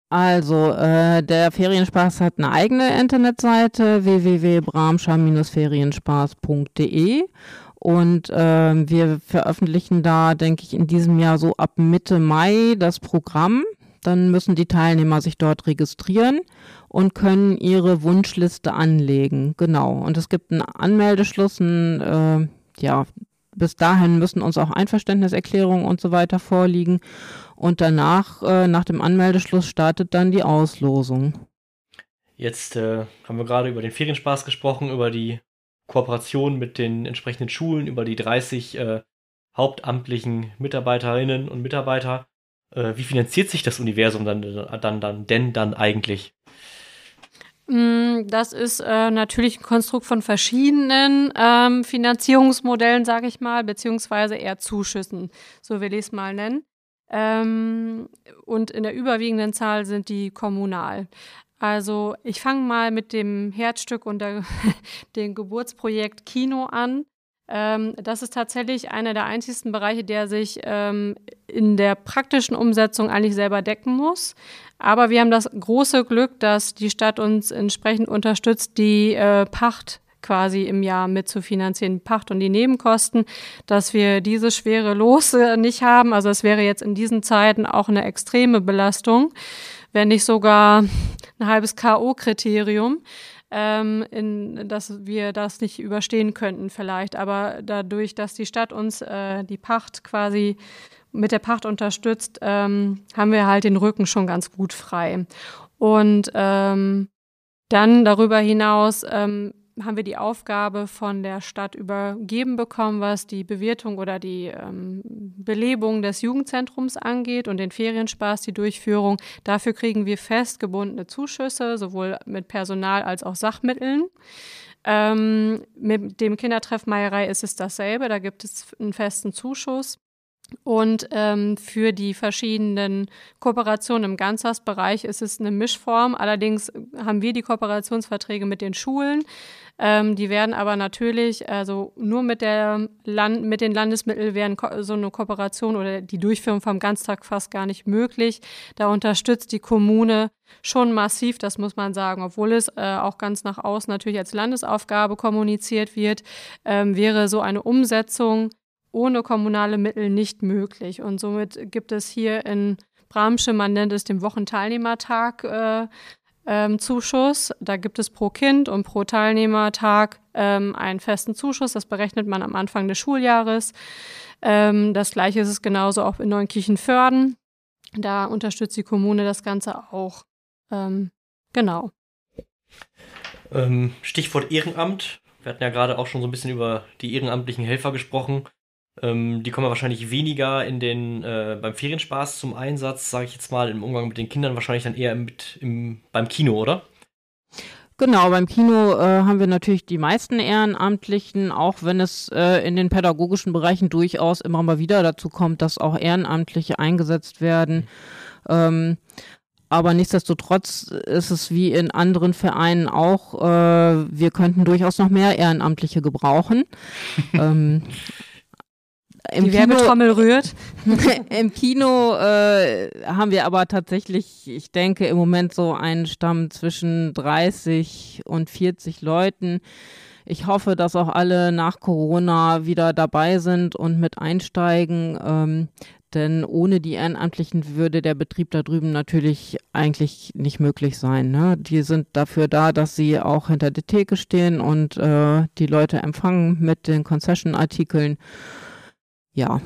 Also, äh, der Ferienspaß hat eine eigene Internetseite www.bramscher-ferienspaß.de und ähm, wir veröffentlichen da, denke ich, in diesem Jahr so ab Mitte Mai das Programm. Dann müssen die Teilnehmer sich dort registrieren und können ihre Wunschliste anlegen. Genau. Und es gibt einen Anmeldeschluss, ein, äh, ja, bis dahin müssen uns auch Einverständniserklärungen und so weiter vorliegen. Und danach, äh, nach dem Anmeldeschluss, startet dann die Auslosung. Jetzt äh, haben wir gerade über den Ferienspaß gesprochen, über die Kooperation mit den entsprechenden Schulen, über die 30 äh, hauptamtlichen Mitarbeiterinnen und Mitarbeiter. Äh, wie finanziert sich das Universum dann, dann, dann denn dann eigentlich? Mm, Das ist äh, natürlich ein Konstrukt von verschiedenen ähm, Finanzierungsmodellen, sage ich mal, beziehungsweise eher Zuschüssen, so will ich es mal nennen. Ähm, und in der überwiegenden Zahl sind die kommunal. Also ich fange mal mit dem Herzstück und der, (laughs) dem Geburtsprojekt Kino an. Ähm, das ist tatsächlich einer der einzigsten Bereiche, der sich ähm, in der praktischen Umsetzung eigentlich selber decken muss. Aber wir haben das große Glück, dass die Stadt uns entsprechend unterstützt, die äh, Pacht quasi im Jahr mitzufinanzieren, Pacht und die Nebenkosten, dass wir diese schwere Los (laughs) nicht haben. Also es wäre jetzt in diesen Zeiten auch eine extreme Belastung, wenn nicht sogar ein halbes K.O.-Kriterium. ähm, in, dass wir das nicht überstehen könnten vielleicht. Aber dadurch, dass die Stadt uns äh, die Pacht quasi mit der Pacht unterstützt, ähm, haben wir halt den Rücken schon ganz gut frei. Und ähm, dann darüber hinaus ähm, haben wir die Aufgabe von der Stadt übergeben bekommen, was die Bewirtung oder die ähm, Belebung des Jugendzentrums angeht und den Ferienspaß, die Durchführung. Dafür kriegen wir festgebundene Zuschüsse, sowohl mit Personal als auch Sachmitteln. Ähm, mit dem Kindertreff Meierei ist es dasselbe, da gibt es einen festen Zuschuss. Und ähm, für die verschiedenen Kooperationen im Ganzhausbereich ist es eine Mischform. Allerdings haben wir die Kooperationsverträge mit den Schulen. Ähm, die werden aber natürlich, also nur mit, der Land, mit den Landesmitteln wären so eine Kooperation oder die Durchführung vom Ganztag fast gar nicht möglich. Da unterstützt die Kommune schon massiv, das muss man sagen, obwohl es äh, auch ganz nach außen natürlich als Landesaufgabe kommuniziert wird, ähm, wäre so eine Umsetzung ohne kommunale Mittel nicht möglich. Und somit gibt es hier in Bramsche, man nennt es den Wochenteilnehmertag, äh, ähm, Zuschuss. Da gibt es pro Kind und pro Teilnehmertag ähm, einen festen Zuschuss. Das berechnet man am Anfang des Schuljahres. Ähm, das gleiche ist es genauso auch in Neunkirchen-Förden. Da unterstützt die Kommune das Ganze auch. Ähm, genau. Ähm, Stichwort Ehrenamt. Wir hatten ja gerade auch schon so ein bisschen über die ehrenamtlichen Helfer gesprochen. Ähm, die kommen wahrscheinlich weniger in den, äh, beim Ferienspaß zum Einsatz, sage ich jetzt mal, im Umgang mit den Kindern, wahrscheinlich dann eher mit im, beim Kino, oder? Genau, beim Kino äh, haben wir natürlich die meisten Ehrenamtlichen, auch wenn es äh, in den pädagogischen Bereichen durchaus immer mal wieder dazu kommt, dass auch Ehrenamtliche eingesetzt werden. Ähm, aber nichtsdestotrotz ist es wie in anderen Vereinen auch, äh, wir könnten durchaus noch mehr Ehrenamtliche gebrauchen. (laughs) ähm, im Die Kino, Werbetrommel rührt. (laughs) Im Kino äh, haben wir aber tatsächlich, ich denke, im Moment so einen Stamm zwischen 30 und 40 Leuten. Ich hoffe, dass auch alle nach Corona wieder dabei sind und mit einsteigen. Ähm, denn ohne die Ehrenamtlichen würde der Betrieb da drüben natürlich eigentlich nicht möglich sein. Ne? Die sind dafür da, dass sie auch hinter der Theke stehen und äh, die Leute empfangen mit den Concession-Artikeln ja,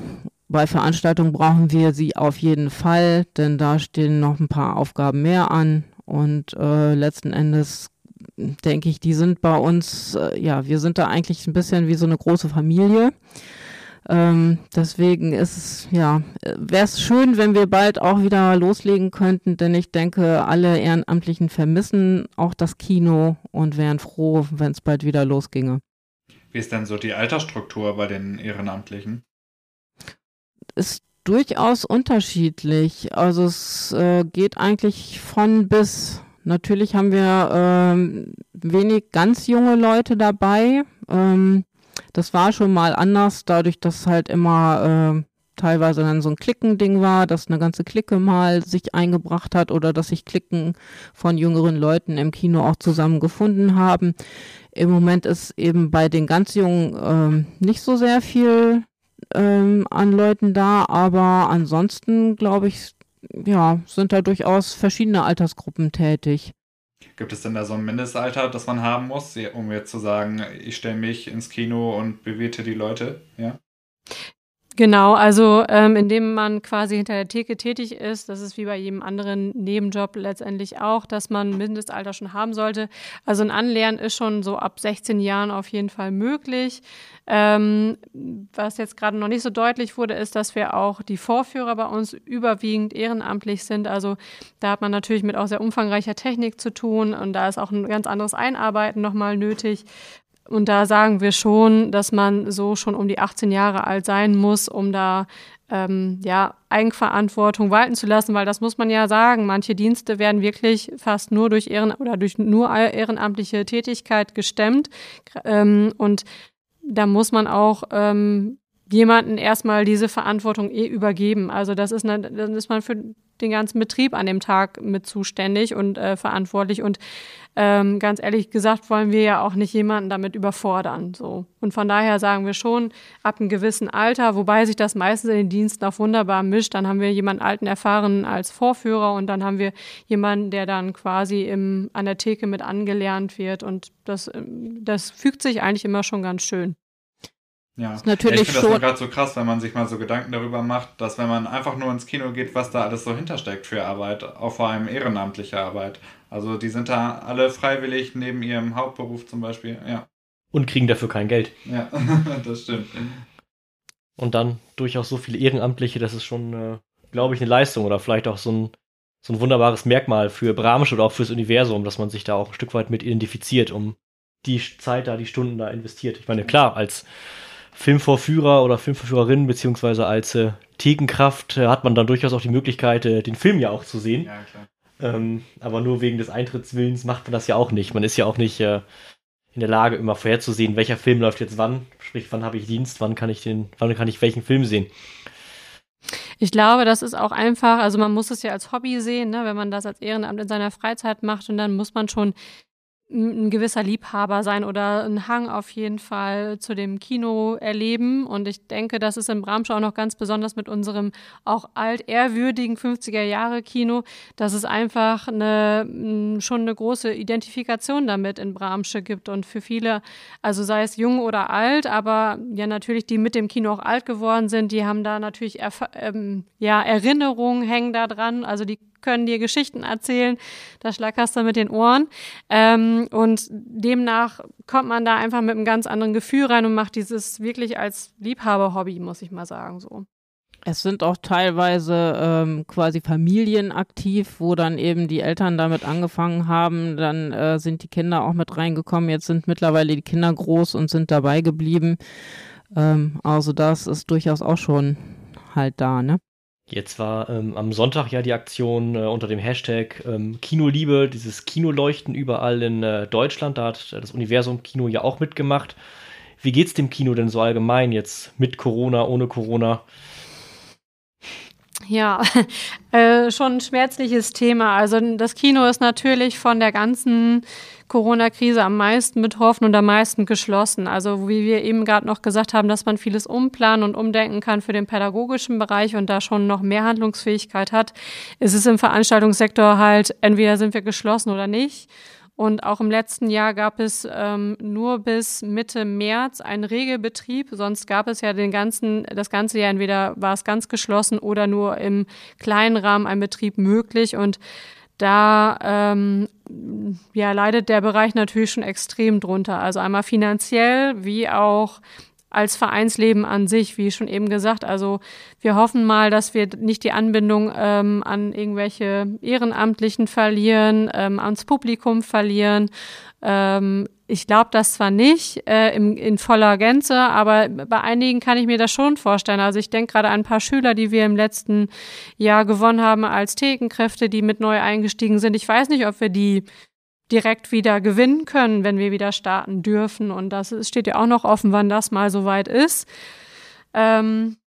bei Veranstaltungen brauchen wir sie auf jeden Fall, denn da stehen noch ein paar Aufgaben mehr an und äh, letzten Endes denke ich, die sind bei uns, äh, ja, wir sind da eigentlich ein bisschen wie so eine große Familie. Ähm, deswegen ist es, ja, wäre es schön, wenn wir bald auch wieder loslegen könnten, denn ich denke, alle Ehrenamtlichen vermissen auch das Kino und wären froh, wenn es bald wieder losginge. Wie ist denn so die Altersstruktur bei den Ehrenamtlichen? Ist durchaus unterschiedlich. Also es äh, geht eigentlich von bis. Natürlich haben wir ähm, wenig ganz junge Leute dabei. Ähm, das war schon mal anders, dadurch, dass halt immer äh, teilweise dann so ein Klickending war, dass eine ganze Clique mal sich eingebracht hat oder dass sich Klicken von jüngeren Leuten im Kino auch zusammen gefunden haben. Im Moment ist eben bei den ganz Jungen ähm, nicht so sehr viel ähm, an Leuten da, aber ansonsten glaube ich, ja, sind da durchaus verschiedene Altersgruppen tätig. Gibt es denn da so ein Mindestalter, das man haben muss, um jetzt zu sagen, ich stelle mich ins Kino und bewirte die Leute? Ja. Genau, also ähm, indem man quasi hinter der Theke tätig ist, das ist wie bei jedem anderen Nebenjob letztendlich auch, dass man Mindestalter schon haben sollte. Also ein Anlernen ist schon so ab 16 Jahren auf jeden Fall möglich. Ähm, was jetzt gerade noch nicht so deutlich wurde, ist, dass wir auch die Vorführer bei uns überwiegend ehrenamtlich sind. Also da hat man natürlich mit auch sehr umfangreicher Technik zu tun und da ist auch ein ganz anderes Einarbeiten nochmal nötig. Und da sagen wir schon, dass man so schon um die 18 Jahre alt sein muss, um da ähm, ja, Eigenverantwortung walten zu lassen, weil das muss man ja sagen. Manche Dienste werden wirklich fast nur durch Ehren oder durch nur ehrenamtliche Tätigkeit gestemmt. Ähm, und da muss man auch ähm, jemanden erstmal diese Verantwortung eh übergeben. Also das ist, eine, dann ist man für den ganzen Betrieb an dem Tag mit zuständig und äh, verantwortlich. Und ähm, ganz ehrlich gesagt wollen wir ja auch nicht jemanden damit überfordern. So. Und von daher sagen wir schon, ab einem gewissen Alter, wobei sich das meistens in den Diensten auch wunderbar mischt, dann haben wir jemanden alten Erfahrenen als Vorführer und dann haben wir jemanden, der dann quasi im, an der Theke mit angelernt wird. Und das, ähm, das fügt sich eigentlich immer schon ganz schön. Ja, ist natürlich ja, ich finde das gerade so krass, wenn man sich mal so Gedanken darüber macht, dass wenn man einfach nur ins Kino geht, was da alles so hintersteckt für Arbeit, auch vor allem ehrenamtliche Arbeit. Also die sind da alle freiwillig neben ihrem Hauptberuf zum Beispiel. Ja, Und kriegen dafür kein Geld. ja, (laughs) das stimmt. Und dann durchaus so viele Ehrenamtliche, das ist schon, äh, glaube ich, eine Leistung oder vielleicht auch so ein, so ein wunderbares Merkmal für Bramsch oder auch fürs Universum, dass man sich da auch ein Stück weit mit identifiziert, um die Zeit da, die Stunden da investiert. Ich meine, klar, als Filmvorführer oder Filmvorführerin, beziehungsweise als äh, Thekenkraft äh, hat man dann durchaus auch die Möglichkeit, äh, den Film ja auch zu sehen. Ja, klar. Ähm, aber nur wegen des Eintrittswillens macht man das ja auch nicht. Man ist ja auch nicht äh, in der Lage, immer vorherzusehen, welcher Film läuft jetzt wann. Sprich, wann habe ich Dienst, wann kann ich den, wann kann ich welchen Film sehen. Ich glaube, das ist auch einfach, also man muss es ja als Hobby sehen, ne, wenn man das als Ehrenamt in seiner Freizeit macht und dann muss man schon ein gewisser Liebhaber sein oder ein Hang auf jeden Fall zu dem Kino erleben. Und ich denke, das ist in Bramsche auch noch ganz besonders mit unserem auch altehrwürdigen 50er Jahre Kino, dass es einfach eine, schon eine große Identifikation damit in Bramsche gibt und für viele, also sei es jung oder alt, aber ja natürlich die mit dem Kino auch alt geworden sind, die haben da natürlich Erf ähm, ja, Erinnerungen hängen da dran, also die können dir Geschichten erzählen, da schlackerst du mit den Ohren. Ähm, und demnach kommt man da einfach mit einem ganz anderen Gefühl rein und macht dieses wirklich als Liebhaber-Hobby, muss ich mal sagen, so. Es sind auch teilweise ähm, quasi Familien aktiv, wo dann eben die Eltern damit angefangen haben. Dann äh, sind die Kinder auch mit reingekommen. Jetzt sind mittlerweile die Kinder groß und sind dabei geblieben. Ähm, also das ist durchaus auch schon halt da, ne? Jetzt war ähm, am Sonntag ja die Aktion äh, unter dem Hashtag ähm, Kinoliebe, dieses Kinoleuchten überall in äh, Deutschland. Da hat äh, das Universum Kino ja auch mitgemacht. Wie geht's dem Kino denn so allgemein jetzt mit Corona, ohne Corona? Ja, (laughs) äh, schon ein schmerzliches Thema. Also das Kino ist natürlich von der ganzen Corona-Krise am meisten betroffen und am meisten geschlossen. Also wie wir eben gerade noch gesagt haben, dass man vieles umplanen und umdenken kann für den pädagogischen Bereich und da schon noch mehr Handlungsfähigkeit hat, ist es im Veranstaltungssektor halt, entweder sind wir geschlossen oder nicht. Und auch im letzten Jahr gab es ähm, nur bis Mitte März einen Regelbetrieb. Sonst gab es ja den ganzen, das ganze Jahr entweder war es ganz geschlossen oder nur im kleinen Rahmen ein Betrieb möglich. Und da ähm, ja, leidet der Bereich natürlich schon extrem drunter. Also einmal finanziell wie auch als Vereinsleben an sich, wie schon eben gesagt. Also wir hoffen mal, dass wir nicht die Anbindung ähm, an irgendwelche Ehrenamtlichen verlieren, ähm, ans Publikum verlieren. Ähm, ich glaube das zwar nicht äh, im, in voller Gänze, aber bei einigen kann ich mir das schon vorstellen. Also ich denke gerade an ein paar Schüler, die wir im letzten Jahr gewonnen haben als Thekenkräfte, die mit neu eingestiegen sind. Ich weiß nicht, ob wir die direkt wieder gewinnen können, wenn wir wieder starten dürfen. Und das steht ja auch noch offen, wann das mal soweit ist. Ähm,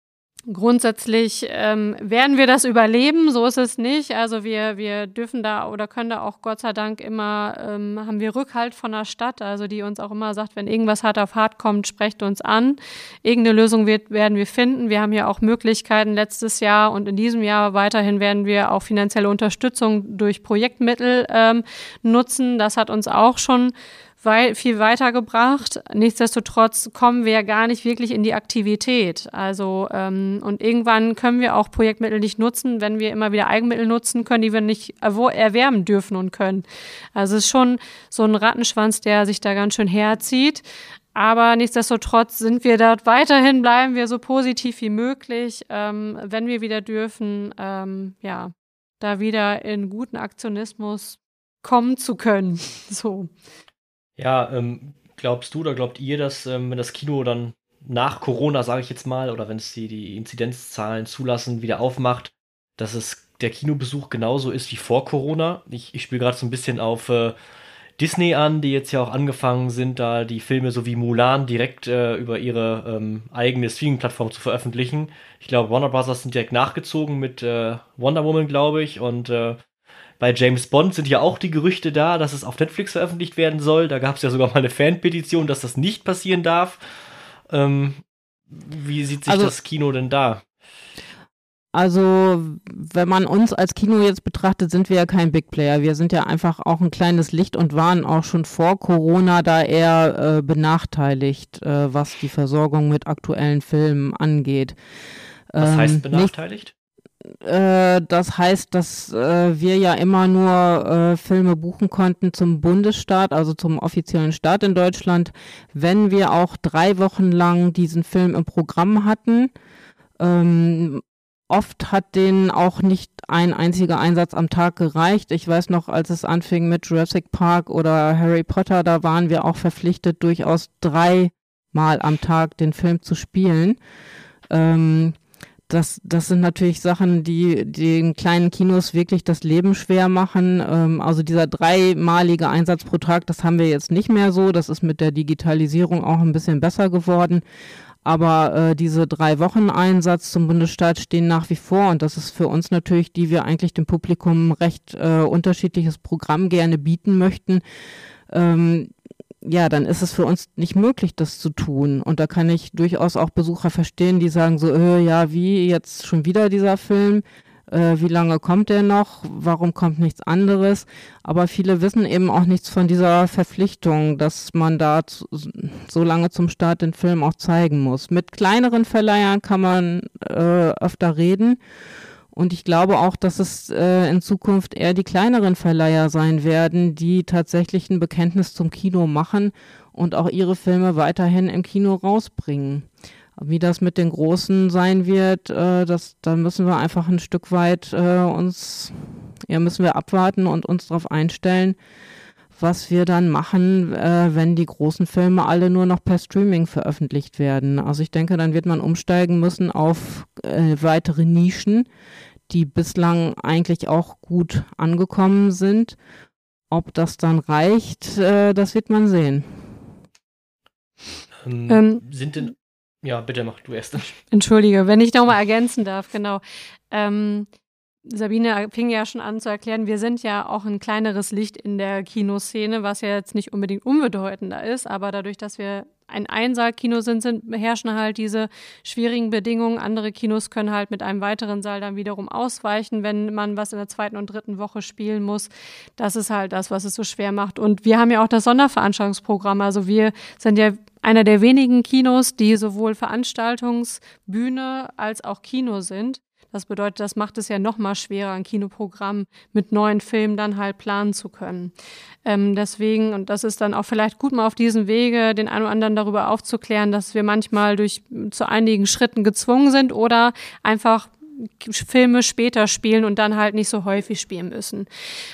grundsätzlich ähm, werden wir das überleben, so ist es nicht. Also wir, wir dürfen da oder können da auch Gott sei Dank immer, ähm, haben wir Rückhalt von der Stadt, also die uns auch immer sagt, wenn irgendwas hart auf hart kommt, sprecht uns an. Irgendeine Lösung wird, werden wir finden. Wir haben ja auch Möglichkeiten letztes Jahr und in diesem Jahr weiterhin werden wir auch finanzielle Unterstützung durch Projektmittel ähm, nutzen. Das hat uns auch schon wei viel weitergebracht. Nichtsdestotrotz kommen wir ja gar nicht wirklich in die Aktivität. Also ähm, und irgendwann können wir auch Projektmittel nicht nutzen, wenn wir immer wieder Eigenmittel nutzen können, die wir nicht erwerben dürfen und können. Also es ist schon so ein Rattenschwanz, der sich da ganz schön herzieht. Aber nichtsdestotrotz sind wir dort weiterhin, bleiben wir so positiv wie möglich, ähm, wenn wir wieder dürfen, ähm, ja, da wieder in guten Aktionismus kommen zu können. (laughs) So. Ja, ähm, glaubst du oder glaubt ihr, dass ähm, wenn das Kino dann nach Corona, sage ich jetzt mal, oder wenn es die, die Inzidenzzahlen zulassen, wieder aufmacht, dass es der Kinobesuch genauso ist wie vor Corona? Ich, ich spiele gerade so ein bisschen auf äh, Disney an, die jetzt ja auch angefangen sind, da die Filme so wie Mulan direkt äh, über ihre ähm, eigene Streaming-Plattform zu veröffentlichen. Ich glaube, Warner Bros. sind direkt nachgezogen mit äh, Wonder Woman, glaube ich. Und äh, bei James Bond sind ja auch die Gerüchte da, dass es auf Netflix veröffentlicht werden soll. Da gab es ja sogar mal eine Fanpetition, dass das nicht passieren darf. Ähm, wie sieht sich also, das Kino denn da? Also, wenn man uns als Kino jetzt betrachtet, sind wir ja kein Big Player. Wir sind ja einfach auch ein kleines Licht und waren auch schon vor Corona da eher äh, benachteiligt, äh, was die Versorgung mit aktuellen Filmen angeht. Was ähm, heißt benachteiligt? Äh, das heißt, dass äh, wir ja immer nur äh, Filme buchen konnten zum Bundesstaat, also zum offiziellen Staat in Deutschland, wenn wir auch drei Wochen lang diesen Film im Programm hatten. Ähm, Oft hat denen auch nicht ein einziger Einsatz am Tag gereicht. Ich weiß noch, als es anfing mit Jurassic Park oder Harry Potter, da waren wir auch verpflichtet, durchaus dreimal am Tag den Film zu spielen. Ähm, das, das sind natürlich Sachen, die den kleinen Kinos wirklich das Leben schwer machen. Ähm, also dieser dreimalige Einsatz pro Tag, das haben wir jetzt nicht mehr so. Das ist mit der Digitalisierung auch ein bisschen besser geworden. Aber äh, diese drei Wochen Einsatz zum Bundesstaat stehen nach wie vor und das ist für uns natürlich, die wir eigentlich dem Publikum recht äh, unterschiedliches Programm gerne bieten möchten. Ähm, ja, dann ist es für uns nicht möglich, das zu tun. Und da kann ich durchaus auch Besucher verstehen, die sagen so, äh, ja, wie jetzt schon wieder dieser Film? äh, wie lange kommt der noch, warum kommt nichts anderes. Aber viele wissen eben auch nichts von dieser Verpflichtung, dass man da zu, so lange zum Start den Film auch zeigen muss. Mit kleineren Verleihern kann man äh, öfter reden. Und ich glaube auch, dass es äh, in Zukunft eher die kleineren Verleiher sein werden, die tatsächlich ein Bekenntnis zum Kino machen und auch ihre Filme weiterhin im Kino rausbringen. Wie das mit den Großen sein wird, äh, das, da müssen wir einfach ein Stück weit äh, uns, ja, müssen wir abwarten und uns darauf einstellen, was wir dann machen, äh, wenn die großen Filme alle nur noch per Streaming veröffentlicht werden. Also ich denke, dann wird man umsteigen müssen auf äh, weitere Nischen, die bislang eigentlich auch gut angekommen sind. Ob das dann reicht, äh, das wird man sehen. Ähm, ähm sind denn ja, bitte mach du erst. Entschuldige, wenn ich nochmal ergänzen darf, genau. Ähm, Sabine fing ja schon an zu erklären, wir sind ja auch ein kleineres Licht in der Kinoszene, was ja jetzt nicht unbedingt unbedeutender ist, aber dadurch, dass wir ein Einsaal-Kino sind, sind, herrschen halt diese schwierigen Bedingungen. Andere Kinos können halt mit einem weiteren Saal dann wiederum ausweichen, wenn man was in der zweiten und dritten Woche spielen muss. Das ist halt das, was es so schwer macht. Und wir haben ja auch das Sonderveranstaltungsprogramm. Also wir sind ja einer der wenigen Kinos, die sowohl Veranstaltungsbühne als auch Kino sind. Das bedeutet, das macht es ja noch mal schwerer, ein Kinoprogramm mit neuen Filmen dann halt planen zu können. Ähm, deswegen, und das ist dann auch vielleicht gut mal auf diesem Wege, den einen oder anderen darüber aufzuklären, dass wir manchmal durch zu einigen Schritten gezwungen sind oder einfach Filme später spielen und dann halt nicht so häufig spielen müssen.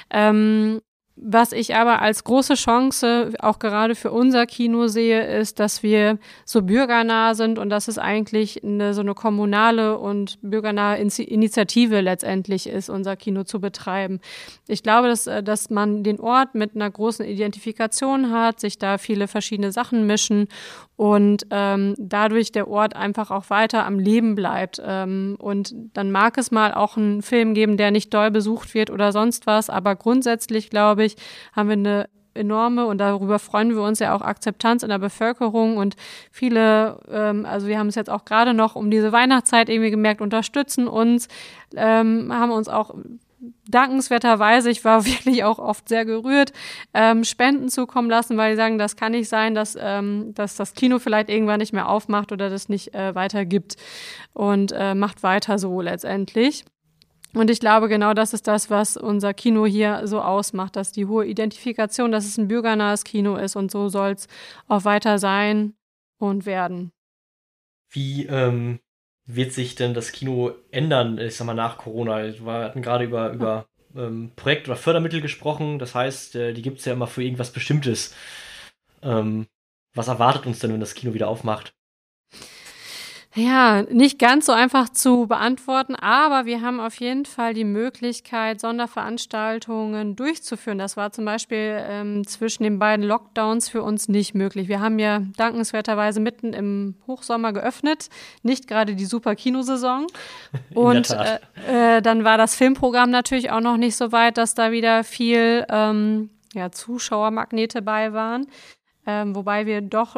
Ähm, was ich aber als große Chance auch gerade für unser Kino sehe, ist, dass wir so bürgernah sind und dass es eigentlich eine, so eine kommunale und bürgernahe Initiative letztendlich ist, unser Kino zu betreiben. Ich glaube, dass, äh, dass man den Ort mit einer großen Identifikation hat, sich da viele verschiedene Sachen mischen und ähm, dadurch der Ort einfach auch weiter am Leben bleibt. Ähm, und dann mag es mal auch einen Film geben, der nicht doll besucht wird oder sonst was, aber grundsätzlich glaube ich, haben wir eine enorme und darüber freuen wir uns ja auch Akzeptanz in der Bevölkerung und viele, ähm, also wir haben es jetzt auch gerade noch um diese Weihnachtszeit irgendwie gemerkt, unterstützen uns, ähm, haben uns auch dankenswerterweise, ich war (laughs) wirklich auch oft sehr gerührt, ähm, Spenden zukommen lassen, weil sie sagen, das kann nicht sein, dass, ähm, dass das Kino vielleicht irgendwann nicht mehr aufmacht oder das nicht äh, weitergibt und äh, macht weiter so letztendlich. Und ich glaube, genau das ist das, was unser Kino hier so ausmacht, dass die hohe Identifikation, dass es ein bürgernahes Kino ist und so soll es auch weiter sein und werden. Wie ähm, wird sich denn das Kino ändern, ich sag mal, nach Corona? Wir hatten gerade über, über ähm, Projekt- oder Fördermittel gesprochen. Das heißt, äh, die gibt es ja immer für irgendwas Bestimmtes. Ähm, was erwartet uns denn, wenn das Kino wieder aufmacht? Ja, nicht ganz so einfach zu beantworten, aber wir haben auf jeden Fall die Möglichkeit, Sonderveranstaltungen durchzuführen. Das war zum Beispiel ähm, zwischen den beiden Lockdowns für uns nicht möglich. Wir haben ja dankenswerterweise mitten im Hochsommer geöffnet, nicht gerade die super Kinosaison. (laughs) Und äh, äh, dann war das Filmprogramm natürlich auch noch nicht so weit, dass da wieder viel ähm, ja, Zuschauermagnete bei waren. Ähm, wobei wir doch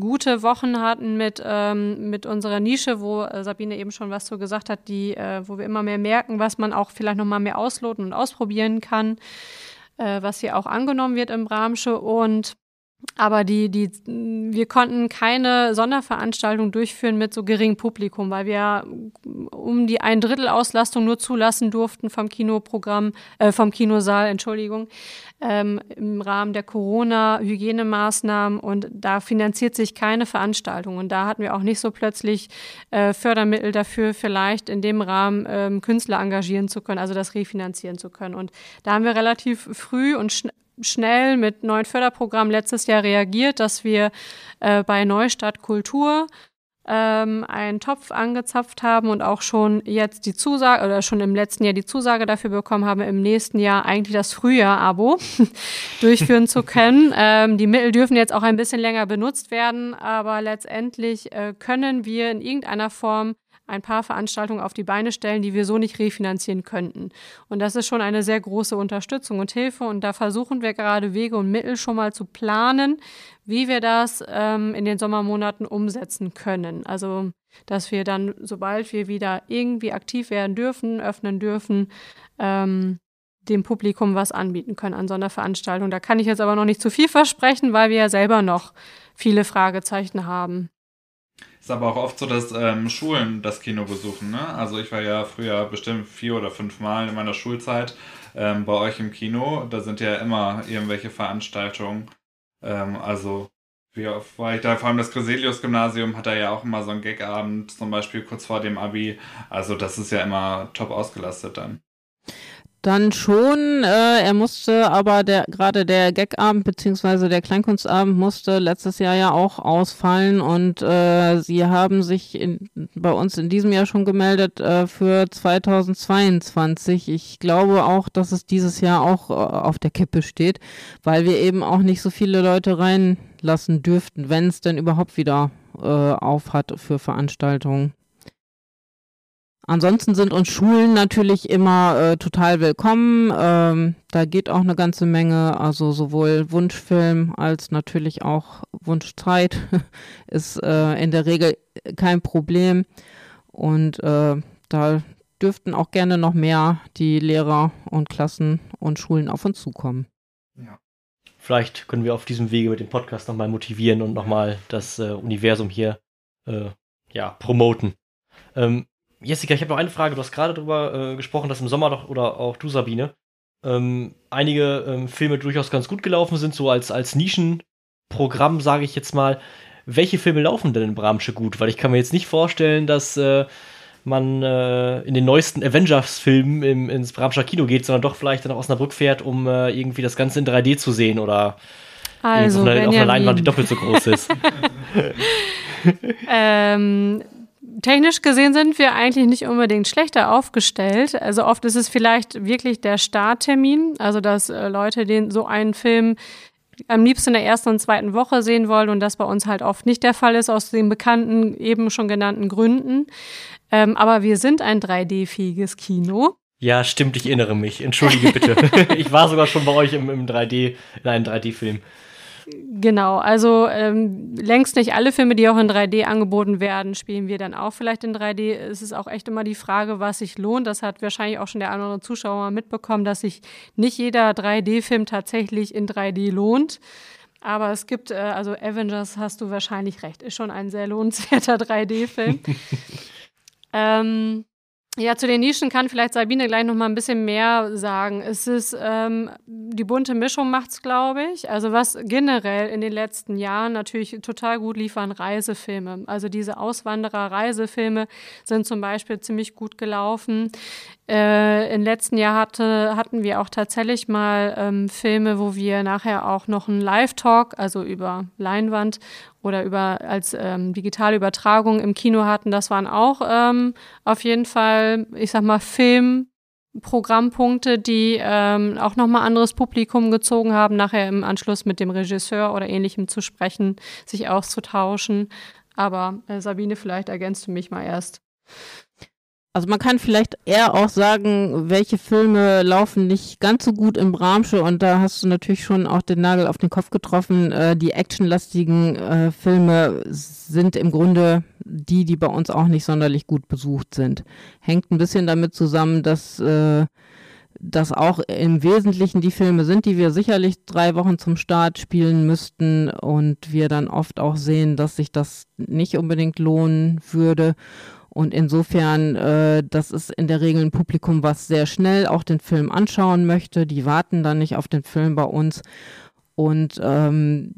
gute Wochen hatten mit, ähm, mit unserer Nische, wo äh, Sabine eben schon was zu gesagt hat, die, äh, wo wir immer mehr merken, was man auch vielleicht noch mal mehr ausloten und ausprobieren kann, äh, was hier auch angenommen wird im Bramsche. Und aber die, die, wir konnten keine Sonderveranstaltung durchführen mit so geringem Publikum, weil wir um die ein Drittel Auslastung nur zulassen durften vom Kinoprogramm, äh, vom Kinosaal, Entschuldigung, ähm, im Rahmen der Corona-Hygienemaßnahmen und da finanziert sich keine Veranstaltung. Und da hatten wir auch nicht so plötzlich äh, Fördermittel dafür, vielleicht in dem Rahmen ähm, Künstler engagieren zu können, also das refinanzieren zu können. Und da haben wir relativ früh und schnell mit neuen Förderprogrammen letztes Jahr reagiert, dass wir äh, bei Neustadt Kultur ähm, einen Topf angezapft haben und auch schon jetzt die Zusage oder schon im letzten Jahr die Zusage dafür bekommen haben, im nächsten Jahr eigentlich das Frühjahr-Abo (laughs) durchführen zu können. (laughs) Ähm, die Mittel dürfen jetzt auch ein bisschen länger benutzt werden, aber letztendlich äh, können wir in irgendeiner Form ein paar Veranstaltungen auf die Beine stellen, die wir so nicht refinanzieren könnten. Und das ist schon eine sehr große Unterstützung und Hilfe. Und da versuchen wir gerade Wege und Mittel schon mal zu planen, wie wir das ähm, in den Sommermonaten umsetzen können. Also, dass wir dann, sobald wir wieder irgendwie aktiv werden dürfen, öffnen dürfen, ähm, dem Publikum was anbieten können an Sonderveranstaltungen. Da kann ich jetzt aber noch nicht zu viel versprechen, weil wir ja selber noch viele Fragezeichen haben. Ist aber auch oft so, dass ähm, Schulen das Kino besuchen. Ne? Also ich war ja früher bestimmt vier oder fünf Mal in meiner Schulzeit ähm, bei euch im Kino. Da sind ja immer irgendwelche Veranstaltungen. Ähm, also wie oft war ich da? Vor allem das Greselius-Gymnasium hat da ja auch immer so einen Gagabend, zum Beispiel kurz vor dem Abi. Also das ist ja immer top ausgelastet dann. Dann schon, äh, er musste aber der gerade der Gagabend beziehungsweise der Kleinkunstabend musste letztes Jahr ja auch ausfallen und äh, sie haben sich in, bei uns in diesem Jahr schon gemeldet äh, für 2022. Ich glaube auch, dass es dieses Jahr auch äh, auf der Kippe steht, weil wir eben auch nicht so viele Leute reinlassen dürften, wenn es denn überhaupt wieder äh, auf hat für Veranstaltungen. Ansonsten sind uns Schulen natürlich immer äh, total willkommen. Ähm, da geht auch eine ganze Menge, also sowohl Wunschfilm als natürlich auch Wunschzeit (laughs) ist äh, in der Regel kein Problem. Und äh, da dürften auch gerne noch mehr die Lehrer und Klassen und Schulen auf uns zukommen. Ja. Vielleicht können wir auf diesem Wege mit dem Podcast nochmal motivieren und nochmal das äh, Universum hier äh, ja, promoten. Ähm, Jessica, ich habe noch eine Frage. Du hast gerade darüber äh, gesprochen, dass im Sommer doch, oder auch du, Sabine, ähm, einige ähm, Filme durchaus ganz gut gelaufen sind, so als, als Nischenprogramm, sage ich jetzt mal. Welche Filme laufen denn in Bramsche gut? Weil ich kann mir jetzt nicht vorstellen, dass äh, man äh, in den neuesten Avengers-Filmen ins Bramscher Kino geht, sondern doch vielleicht dann nach Osnabrück fährt, um äh, irgendwie das Ganze in 3D zu sehen oder also, auf, einer, auf einer Leinwand, die doppelt so groß ist. (laughs) (laughs) ähm, technisch gesehen sind wir eigentlich nicht unbedingt schlechter aufgestellt. Also oft ist es vielleicht wirklich der Starttermin, also dass äh, Leute den so einen Film am liebsten in der ersten und zweiten Woche sehen wollen und das bei uns halt oft nicht der Fall ist, aus den bekannten, eben schon genannten Gründen. Ähm, aber wir sind ein 3D-fähiges Kino. Ja, stimmt, ich erinnere mich. Entschuldige bitte. (laughs) ich war sogar schon bei euch im, im 3D, in einem 3D-Film. Genau, also ähm, längst nicht alle Filme, die auch in 3D angeboten werden, spielen wir dann auch vielleicht in 3D. Es ist auch echt immer die Frage, was sich lohnt. Das hat wahrscheinlich auch schon der andere Zuschauer mal mitbekommen, dass sich nicht jeder 3D-Film tatsächlich in 3D lohnt. Aber es gibt, äh, also Avengers hast du wahrscheinlich recht, ist schon ein sehr lohnenswerter (laughs) 3D-Film. (laughs) ähm, Ja, zu den Nischen kann vielleicht Sabine gleich noch mal ein bisschen mehr sagen. Es ist ähm, die bunte Mischung macht's, glaube ich. Also was generell in den letzten Jahren natürlich total gut liefern Reisefilme. Also diese Auswanderer-Reisefilme sind zum Beispiel ziemlich gut gelaufen. Äh, Im letzten Jahr hatte, hatten wir auch tatsächlich mal ähm, Filme, wo wir nachher auch noch einen Live-Talk, also über Leinwand oder über als ähm, digitale Übertragung im Kino hatten. Das waren auch ähm, auf jeden Fall, ich sag mal, Filmprogrammpunkte, die ähm, auch nochmal anderes Publikum gezogen haben, nachher im Anschluss mit dem Regisseur oder ähnlichem zu sprechen, sich auszutauschen. Aber äh, Sabine, vielleicht ergänzt du mich mal erst. Also man kann vielleicht eher auch sagen, welche Filme laufen nicht ganz so gut im Bramsche und da hast du natürlich schon auch den Nagel auf den Kopf getroffen. Äh, die actionlastigen äh, Filme sind im Grunde die, die bei uns auch nicht sonderlich gut besucht sind. Hängt ein bisschen damit zusammen, dass äh, das auch im Wesentlichen die Filme sind, die wir sicherlich drei Wochen zum Start spielen müssten und wir dann oft auch sehen, dass sich das nicht unbedingt lohnen würde. Und insofern, äh, das ist in der Regel ein Publikum, was sehr schnell auch den Film anschauen möchte. Die warten dann nicht auf den Film bei uns. Und ähm,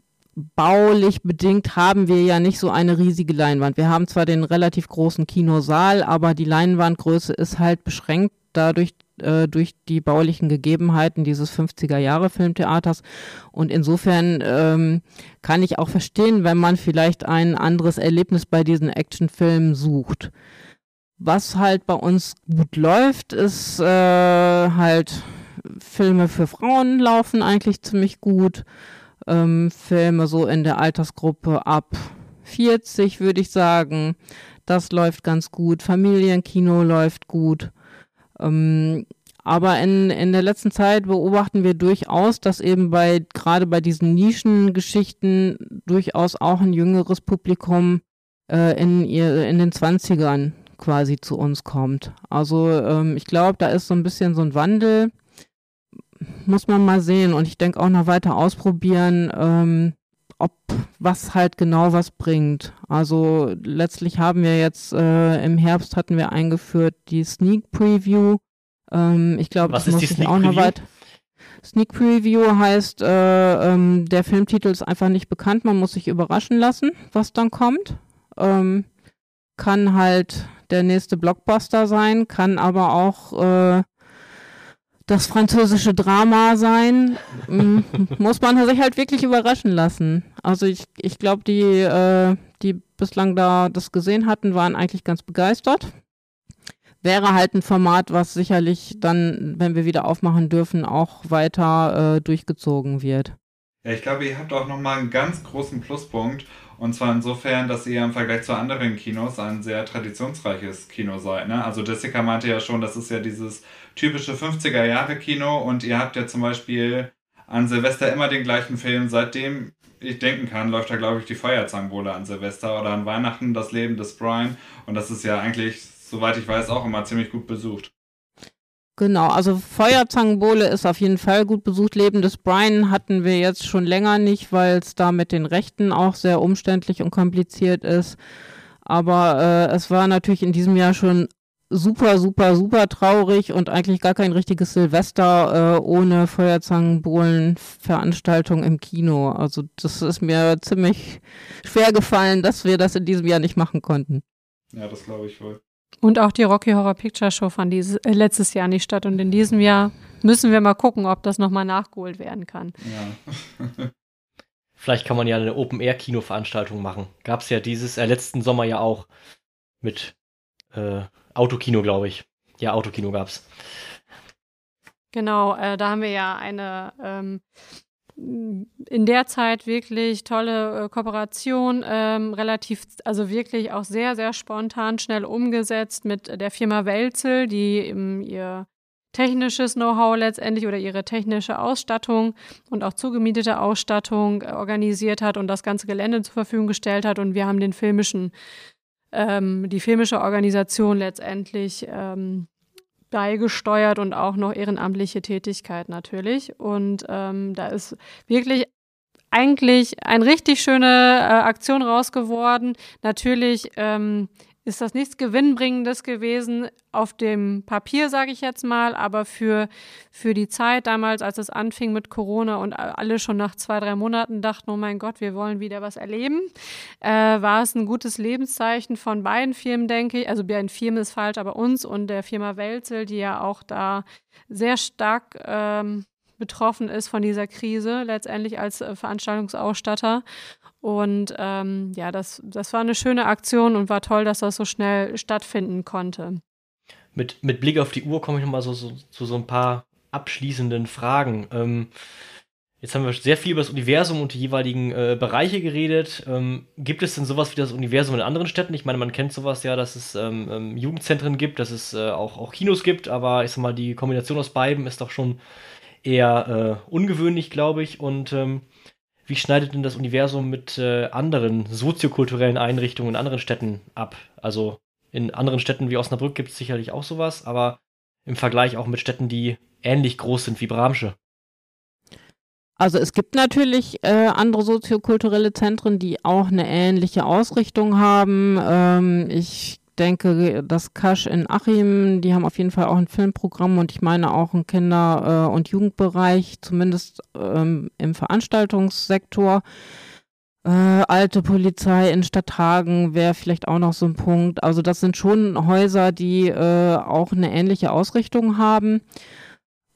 baulich bedingt haben wir ja nicht so eine riesige Leinwand. Wir haben zwar den relativ großen Kinosaal, aber die Leinwandgröße ist halt beschränkt dadurch äh, durch die baulichen Gegebenheiten dieses 50er Jahre Filmtheaters. Und insofern ähm, kann ich auch verstehen, wenn man vielleicht ein anderes Erlebnis bei diesen Actionfilmen sucht. Was halt bei uns gut läuft, ist äh, halt Filme für Frauen laufen eigentlich ziemlich gut. Ähm, Filme so in der Altersgruppe ab 40 würde ich sagen. Das läuft ganz gut. Familienkino läuft gut. Ähm, aber in, in der letzten Zeit beobachten wir durchaus, dass eben bei, gerade bei diesen Nischengeschichten durchaus auch ein jüngeres Publikum äh, in, ihr, in den Zwanzigern quasi zu uns kommt. Also ähm, ich glaube, da ist so ein bisschen so ein Wandel. Muss man mal sehen und ich denke auch noch weiter ausprobieren, ähm, ob was halt genau was bringt. Also letztlich haben wir jetzt äh, im Herbst hatten wir eingeführt die Sneak Preview ähm, ich glaube, das muss ich auch noch weit. Sneak Preview heißt, äh, ähm, der Filmtitel ist einfach nicht bekannt, man muss sich überraschen lassen, was dann kommt. Ähm, kann halt der nächste Blockbuster sein, kann aber auch äh, das französische Drama sein. (laughs) Muss man sich halt wirklich überraschen lassen. Also ich, ich glaube, die, äh, die bislang da das gesehen hatten, waren eigentlich ganz begeistert wäre halt ein Format, was sicherlich dann, wenn wir wieder aufmachen dürfen, auch weiter äh, durchgezogen wird. Ja, ich glaube, ihr habt auch nochmal einen ganz großen Pluspunkt. Und zwar insofern, dass ihr im Vergleich zu anderen Kinos ein sehr traditionsreiches Kino seid. Ne? Also Jessica meinte ja schon, das ist ja dieses typische 50er-Jahre-Kino und ihr habt ja zum Beispiel an Silvester immer den gleichen Film. Seitdem ich denken kann, läuft da, glaube ich, die Feuerzangenbowle an Silvester oder an Weihnachten das Leben des Brian. Und das ist ja eigentlich soweit ich weiß, auch immer ziemlich gut besucht. Genau, also Feuerzangenbowle ist auf jeden Fall gut besucht. Leben des Brian hatten wir jetzt schon länger nicht, weil es da mit den Rechten auch sehr umständlich und kompliziert ist. Aber äh, es war natürlich in diesem Jahr schon super, super, super traurig und eigentlich gar kein richtiges Silvester äh, ohne Feuerzangenbowlen-Veranstaltung im Kino. Also das ist mir ziemlich schwer gefallen, dass wir das in diesem Jahr nicht machen konnten. Ja, das glaube ich wohl. Und auch die Rocky Horror Picture Show fand dieses, äh, letztes Jahr nicht statt. Und in diesem Jahr müssen wir mal gucken, ob das nochmal nachgeholt werden kann. Ja. (laughs) Vielleicht kann man ja eine Open-Air-Kino-Veranstaltung machen. Gab es ja dieses, äh, letzten Sommer ja auch mit äh, Autokino, glaube ich. Ja, Autokino gab's. Genau, äh, da haben wir ja eine ähm, in der Zeit wirklich tolle äh, Kooperation, ähm, relativ, also wirklich auch sehr, sehr spontan, schnell umgesetzt mit der Firma Welzel, die eben ihr technisches Know-how letztendlich oder ihre technische Ausstattung und auch zugemietete Ausstattung äh, organisiert hat und das ganze Gelände zur Verfügung gestellt hat. Und wir haben den filmischen, ähm, die filmische Organisation letztendlich ähm, beigesteuert und auch noch ehrenamtliche Tätigkeit natürlich. Und ähm, da ist wirklich eigentlich eine richtig schöne äh, Aktion rausgeworden. Natürlich ähm, ist das nichts Gewinnbringendes gewesen auf dem Papier, sage ich jetzt mal, aber für, für die Zeit damals, als es anfing mit Corona und alle schon nach zwei, drei Monaten dachten, oh mein Gott, wir wollen wieder was erleben, äh, war es ein gutes Lebenszeichen von beiden Firmen, denke ich. Also beiden Firmen ist falsch, aber uns und der Firma Welzel, die ja auch da sehr stark ähm, betroffen ist von dieser Krise, letztendlich als äh, Veranstaltungsausstatter. Und ähm, ja, das, das war eine schöne Aktion und war toll, dass das so schnell stattfinden konnte. Mit, mit Blick auf die Uhr komme ich nochmal so, so, zu so ein paar abschließenden Fragen. Ähm, jetzt haben wir sehr viel über das Universum und die jeweiligen äh, Bereiche geredet. Ähm, gibt es denn sowas wie das Universum in anderen Städten? Ich meine, man kennt sowas ja, dass es ähm, ähm Jugendzentren gibt, dass es äh, auch, auch Kinos gibt, aber ich sag mal, die Kombination aus beiden ist doch schon eher äh, ungewöhnlich, glaube ich. Und ähm, wie schneidet denn das Universum mit äh, anderen soziokulturellen Einrichtungen in anderen Städten ab? Also in anderen Städten wie Osnabrück gibt es sicherlich auch sowas, aber im Vergleich auch mit Städten, die ähnlich groß sind wie Bramsche. Also es gibt natürlich äh, andere soziokulturelle Zentren, die auch eine ähnliche Ausrichtung haben. Ähm, ich denke, das Kasch in Achim, die haben auf jeden Fall auch ein Filmprogramm und ich meine auch einen Kinder- äh, und Jugendbereich, zumindest ähm, im Veranstaltungssektor. Äh, alte Polizei in Stadthagen wäre vielleicht auch noch so ein Punkt. Also das sind schon Häuser, die äh, auch eine ähnliche Ausrichtung haben.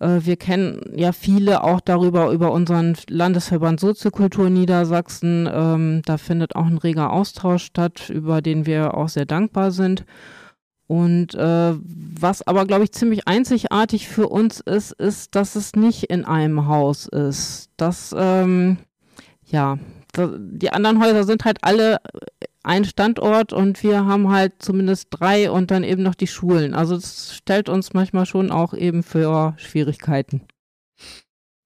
Äh, wir kennen ja viele auch darüber, über unseren Landesverband Soziokultur Niedersachsen. Ähm, da findet auch ein reger Austausch statt, über den wir auch sehr dankbar sind. Und äh, was aber, glaube ich, ziemlich einzigartig für uns ist, ist, dass es nicht in einem Haus ist. Das, ähm, ja, die anderen Häuser sind halt alle ein Standort und wir haben halt zumindest drei und dann eben noch die Schulen. Also es stellt uns manchmal schon auch eben für Schwierigkeiten.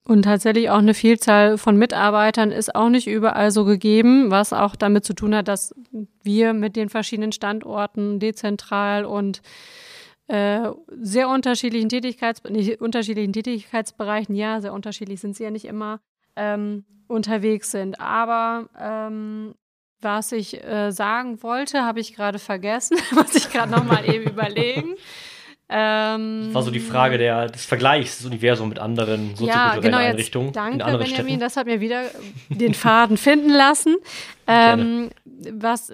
Und tatsächlich auch eine Vielzahl von Mitarbeitern ist auch nicht überall so gegeben, was auch damit zu tun hat, dass wir mit den verschiedenen Standorten dezentral und äh, sehr unterschiedlichen, Tätigkeits nicht, unterschiedlichen Tätigkeitsbereichen, ja, sehr unterschiedlich sind sie ja nicht immer, ähm, unterwegs sind. Aber ähm, was ich äh, sagen wollte, habe ich gerade vergessen. (laughs) Muss ich gerade nochmal eben (laughs) überlegen. Ähm, das war so die Frage der, des Vergleichs des Universums mit anderen soziokulturellen ja, genau, Einrichtungen. Danke, in anderen Benjamin, Städten. das hat mir wieder den Faden finden lassen. (laughs) Ähm, was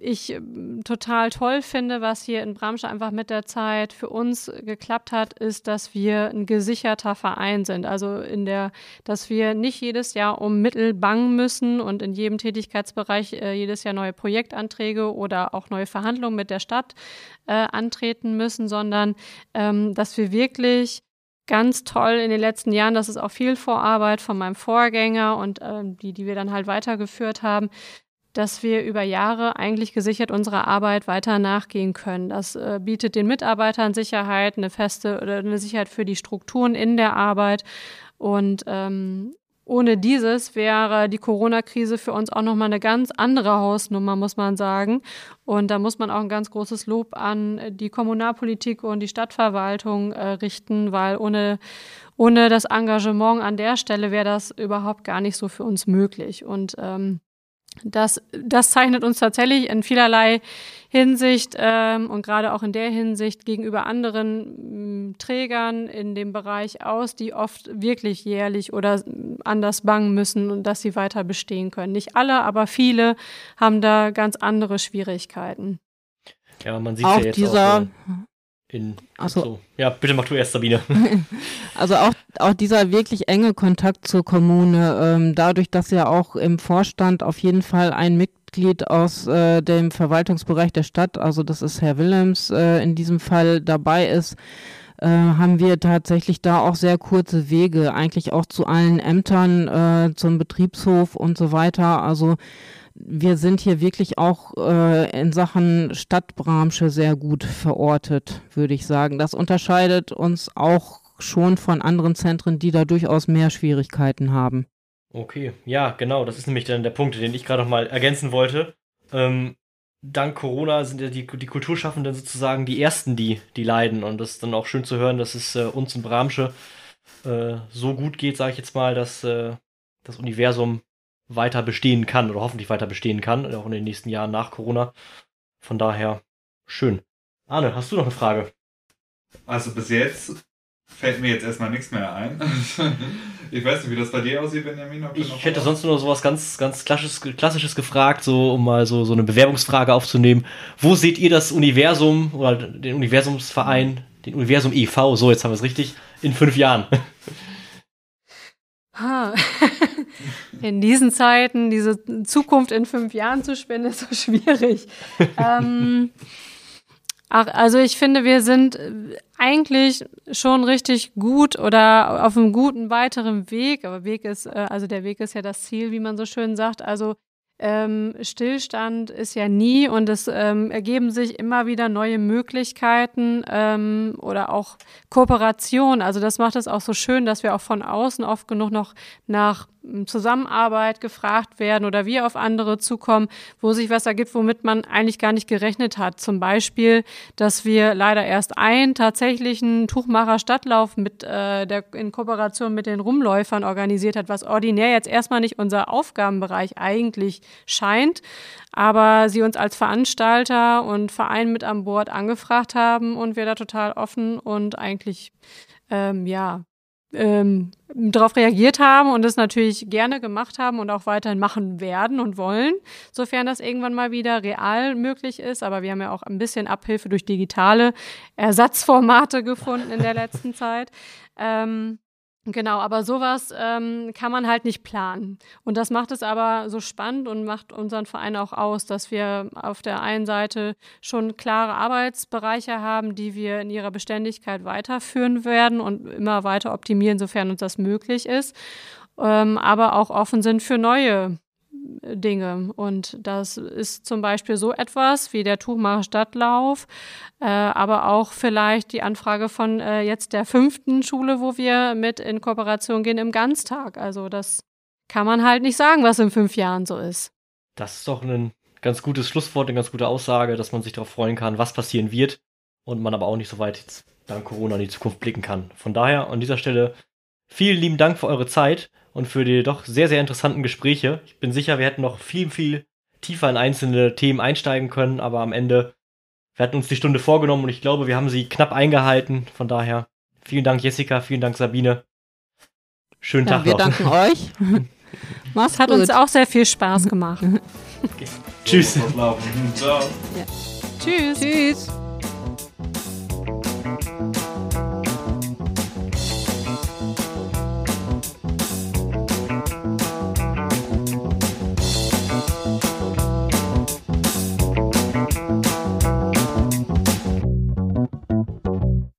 ich ähm, total toll finde, was hier in Bramsche einfach mit der Zeit für uns geklappt hat, ist, dass wir ein gesicherter Verein sind. Also in der, dass wir nicht jedes Jahr um Mittel bangen müssen und in jedem Tätigkeitsbereich äh, jedes Jahr neue Projektanträge oder auch neue Verhandlungen mit der Stadt äh, antreten müssen, sondern ähm, dass wir wirklich ganz toll in den letzten Jahren, das ist auch viel Vorarbeit von meinem Vorgänger und ähm, die, die wir dann halt weitergeführt haben, dass wir über Jahre eigentlich gesichert unserer Arbeit weiter nachgehen können. Das äh, bietet den Mitarbeitern Sicherheit, eine feste oder eine Sicherheit für die Strukturen in der Arbeit. Und ähm, ohne dieses wäre die Corona-Krise für uns auch nochmal eine ganz andere Hausnummer, muss man sagen. Und da muss man auch ein ganz großes Lob an die Kommunalpolitik und die Stadtverwaltung äh, richten, weil ohne, ohne das Engagement an der Stelle wäre das überhaupt gar nicht so für uns möglich. Und ähm, das, das zeichnet uns tatsächlich in vielerlei Hinsicht ähm, und gerade auch in der Hinsicht gegenüber anderen m, Trägern in dem Bereich aus, die oft wirklich jährlich oder anders bangen müssen und dass sie weiter bestehen können. Nicht alle, aber viele haben da ganz andere Schwierigkeiten. Ja, man sieht auch ja jetzt dieser, auch, in so. so. Ja, bitte mach du erst, Sabine. (laughs) also auch, auch dieser wirklich enge Kontakt zur Kommune, ähm, dadurch, dass ja auch im Vorstand auf jeden Fall ein Mitglied aus äh, dem Verwaltungsbereich der Stadt, also das ist Herr Willems, äh, in diesem Fall dabei ist, äh, haben wir tatsächlich da auch sehr kurze Wege, eigentlich auch zu allen Ämtern, äh, zum Betriebshof und so weiter. Also wir sind hier wirklich auch äh, in Sachen Stadtbramsche sehr gut verortet, würde ich sagen. Das unterscheidet uns auch schon von anderen Zentren, die da durchaus mehr Schwierigkeiten haben. Okay, ja, genau. Das ist nämlich dann der Punkt, den ich gerade noch mal ergänzen wollte. Ähm, dank Corona sind ja die, die Kulturschaffenden sozusagen die Ersten, die, die leiden. Und das ist dann auch schön zu hören, dass es äh, uns in Bramsche äh, so gut geht, sage ich jetzt mal, dass äh, das Universum weiter bestehen kann oder hoffentlich weiter bestehen kann, auch in den nächsten Jahren nach Corona. Von daher, schön. Arne, hast du noch eine Frage? Also bis jetzt fällt mir jetzt erstmal nichts mehr ein. (laughs) ich weiß nicht, wie das bei dir aussieht, Benjamin. Ob du noch Ich hätte sonst nur sowas ganz, ganz Klassisches, Klassisches gefragt, so um mal so, so eine Bewerbungsfrage aufzunehmen. Wo seht ihr das Universum oder den Universumsverein, den Universum e.V., so jetzt haben wir es richtig, in fünf Jahren? (laughs) Ha. In diesen Zeiten, diese Zukunft in fünf Jahren zu spinnen, ist so (laughs) schwierig. ähm, ach, also ich finde, wir sind eigentlich schon richtig gut oder auf einem guten weiteren Weg. Aber Weg ist, äh, also der Weg ist ja das Ziel, wie man so schön sagt. Also ähm, Stillstand ist ja nie und es ähm, ergeben sich immer wieder neue Möglichkeiten ähm, oder auch Kooperation. Also das macht es auch so schön, dass wir auch von außen oft genug noch nach Zusammenarbeit gefragt werden oder wir auf andere zukommen, wo sich was ergibt, womit man eigentlich gar nicht gerechnet hat. Zum Beispiel, dass wir leider erst einen tatsächlichen Tuchmacher-Stadtlauf mit äh, der in Kooperation mit den Rumläufern organisiert hat, was ordinär jetzt erstmal nicht unser Aufgabenbereich eigentlich scheint, aber sie uns als Veranstalter und Verein mit an Bord angefragt haben und wir da total offen und eigentlich ähm, ja ähm, darauf reagiert haben und es natürlich gerne gemacht haben und auch weiterhin machen werden und wollen, sofern das irgendwann mal wieder real möglich ist. Aber wir haben ja auch ein bisschen Abhilfe durch digitale Ersatzformate gefunden in der letzten Zeit. Ähm, Genau, aber sowas ähm, kann man halt nicht planen. Und das macht es aber so spannend und macht unseren Verein auch aus, dass wir auf der einen Seite schon klare Arbeitsbereiche haben, die wir in ihrer Beständigkeit weiterführen werden und immer weiter optimieren, sofern uns das möglich ist, ähm, aber auch offen sind für neue Dinge. Und das ist zum Beispiel so etwas wie der Tuchmacher Stadtlauf, äh, aber auch vielleicht die Anfrage von äh, jetzt der fünften Schule, wo wir mit in Kooperation gehen im Ganztag. Also das kann man halt nicht sagen, was in fünf Jahren so ist. Das ist doch ein ganz gutes Schlusswort, eine ganz gute Aussage, dass man sich darauf freuen kann, was passieren wird und man aber auch nicht so weit jetzt dank Corona in die Zukunft blicken kann. Von daher an dieser Stelle vielen lieben Dank für eure Zeit und für die doch sehr, sehr interessanten Gespräche. Ich bin sicher, wir hätten noch viel, viel tiefer in einzelne Themen einsteigen können, aber am Ende, wir hatten uns die Stunde vorgenommen und ich glaube, wir haben sie knapp eingehalten. Von daher, vielen Dank, Jessica, vielen Dank, Sabine. Schönen Ja, Tag wir noch. danken (laughs) euch. Mach's Es hat gut. uns auch sehr viel Spaß gemacht. Tschüss. (laughs) Ciao. Tschüss. Tschüss.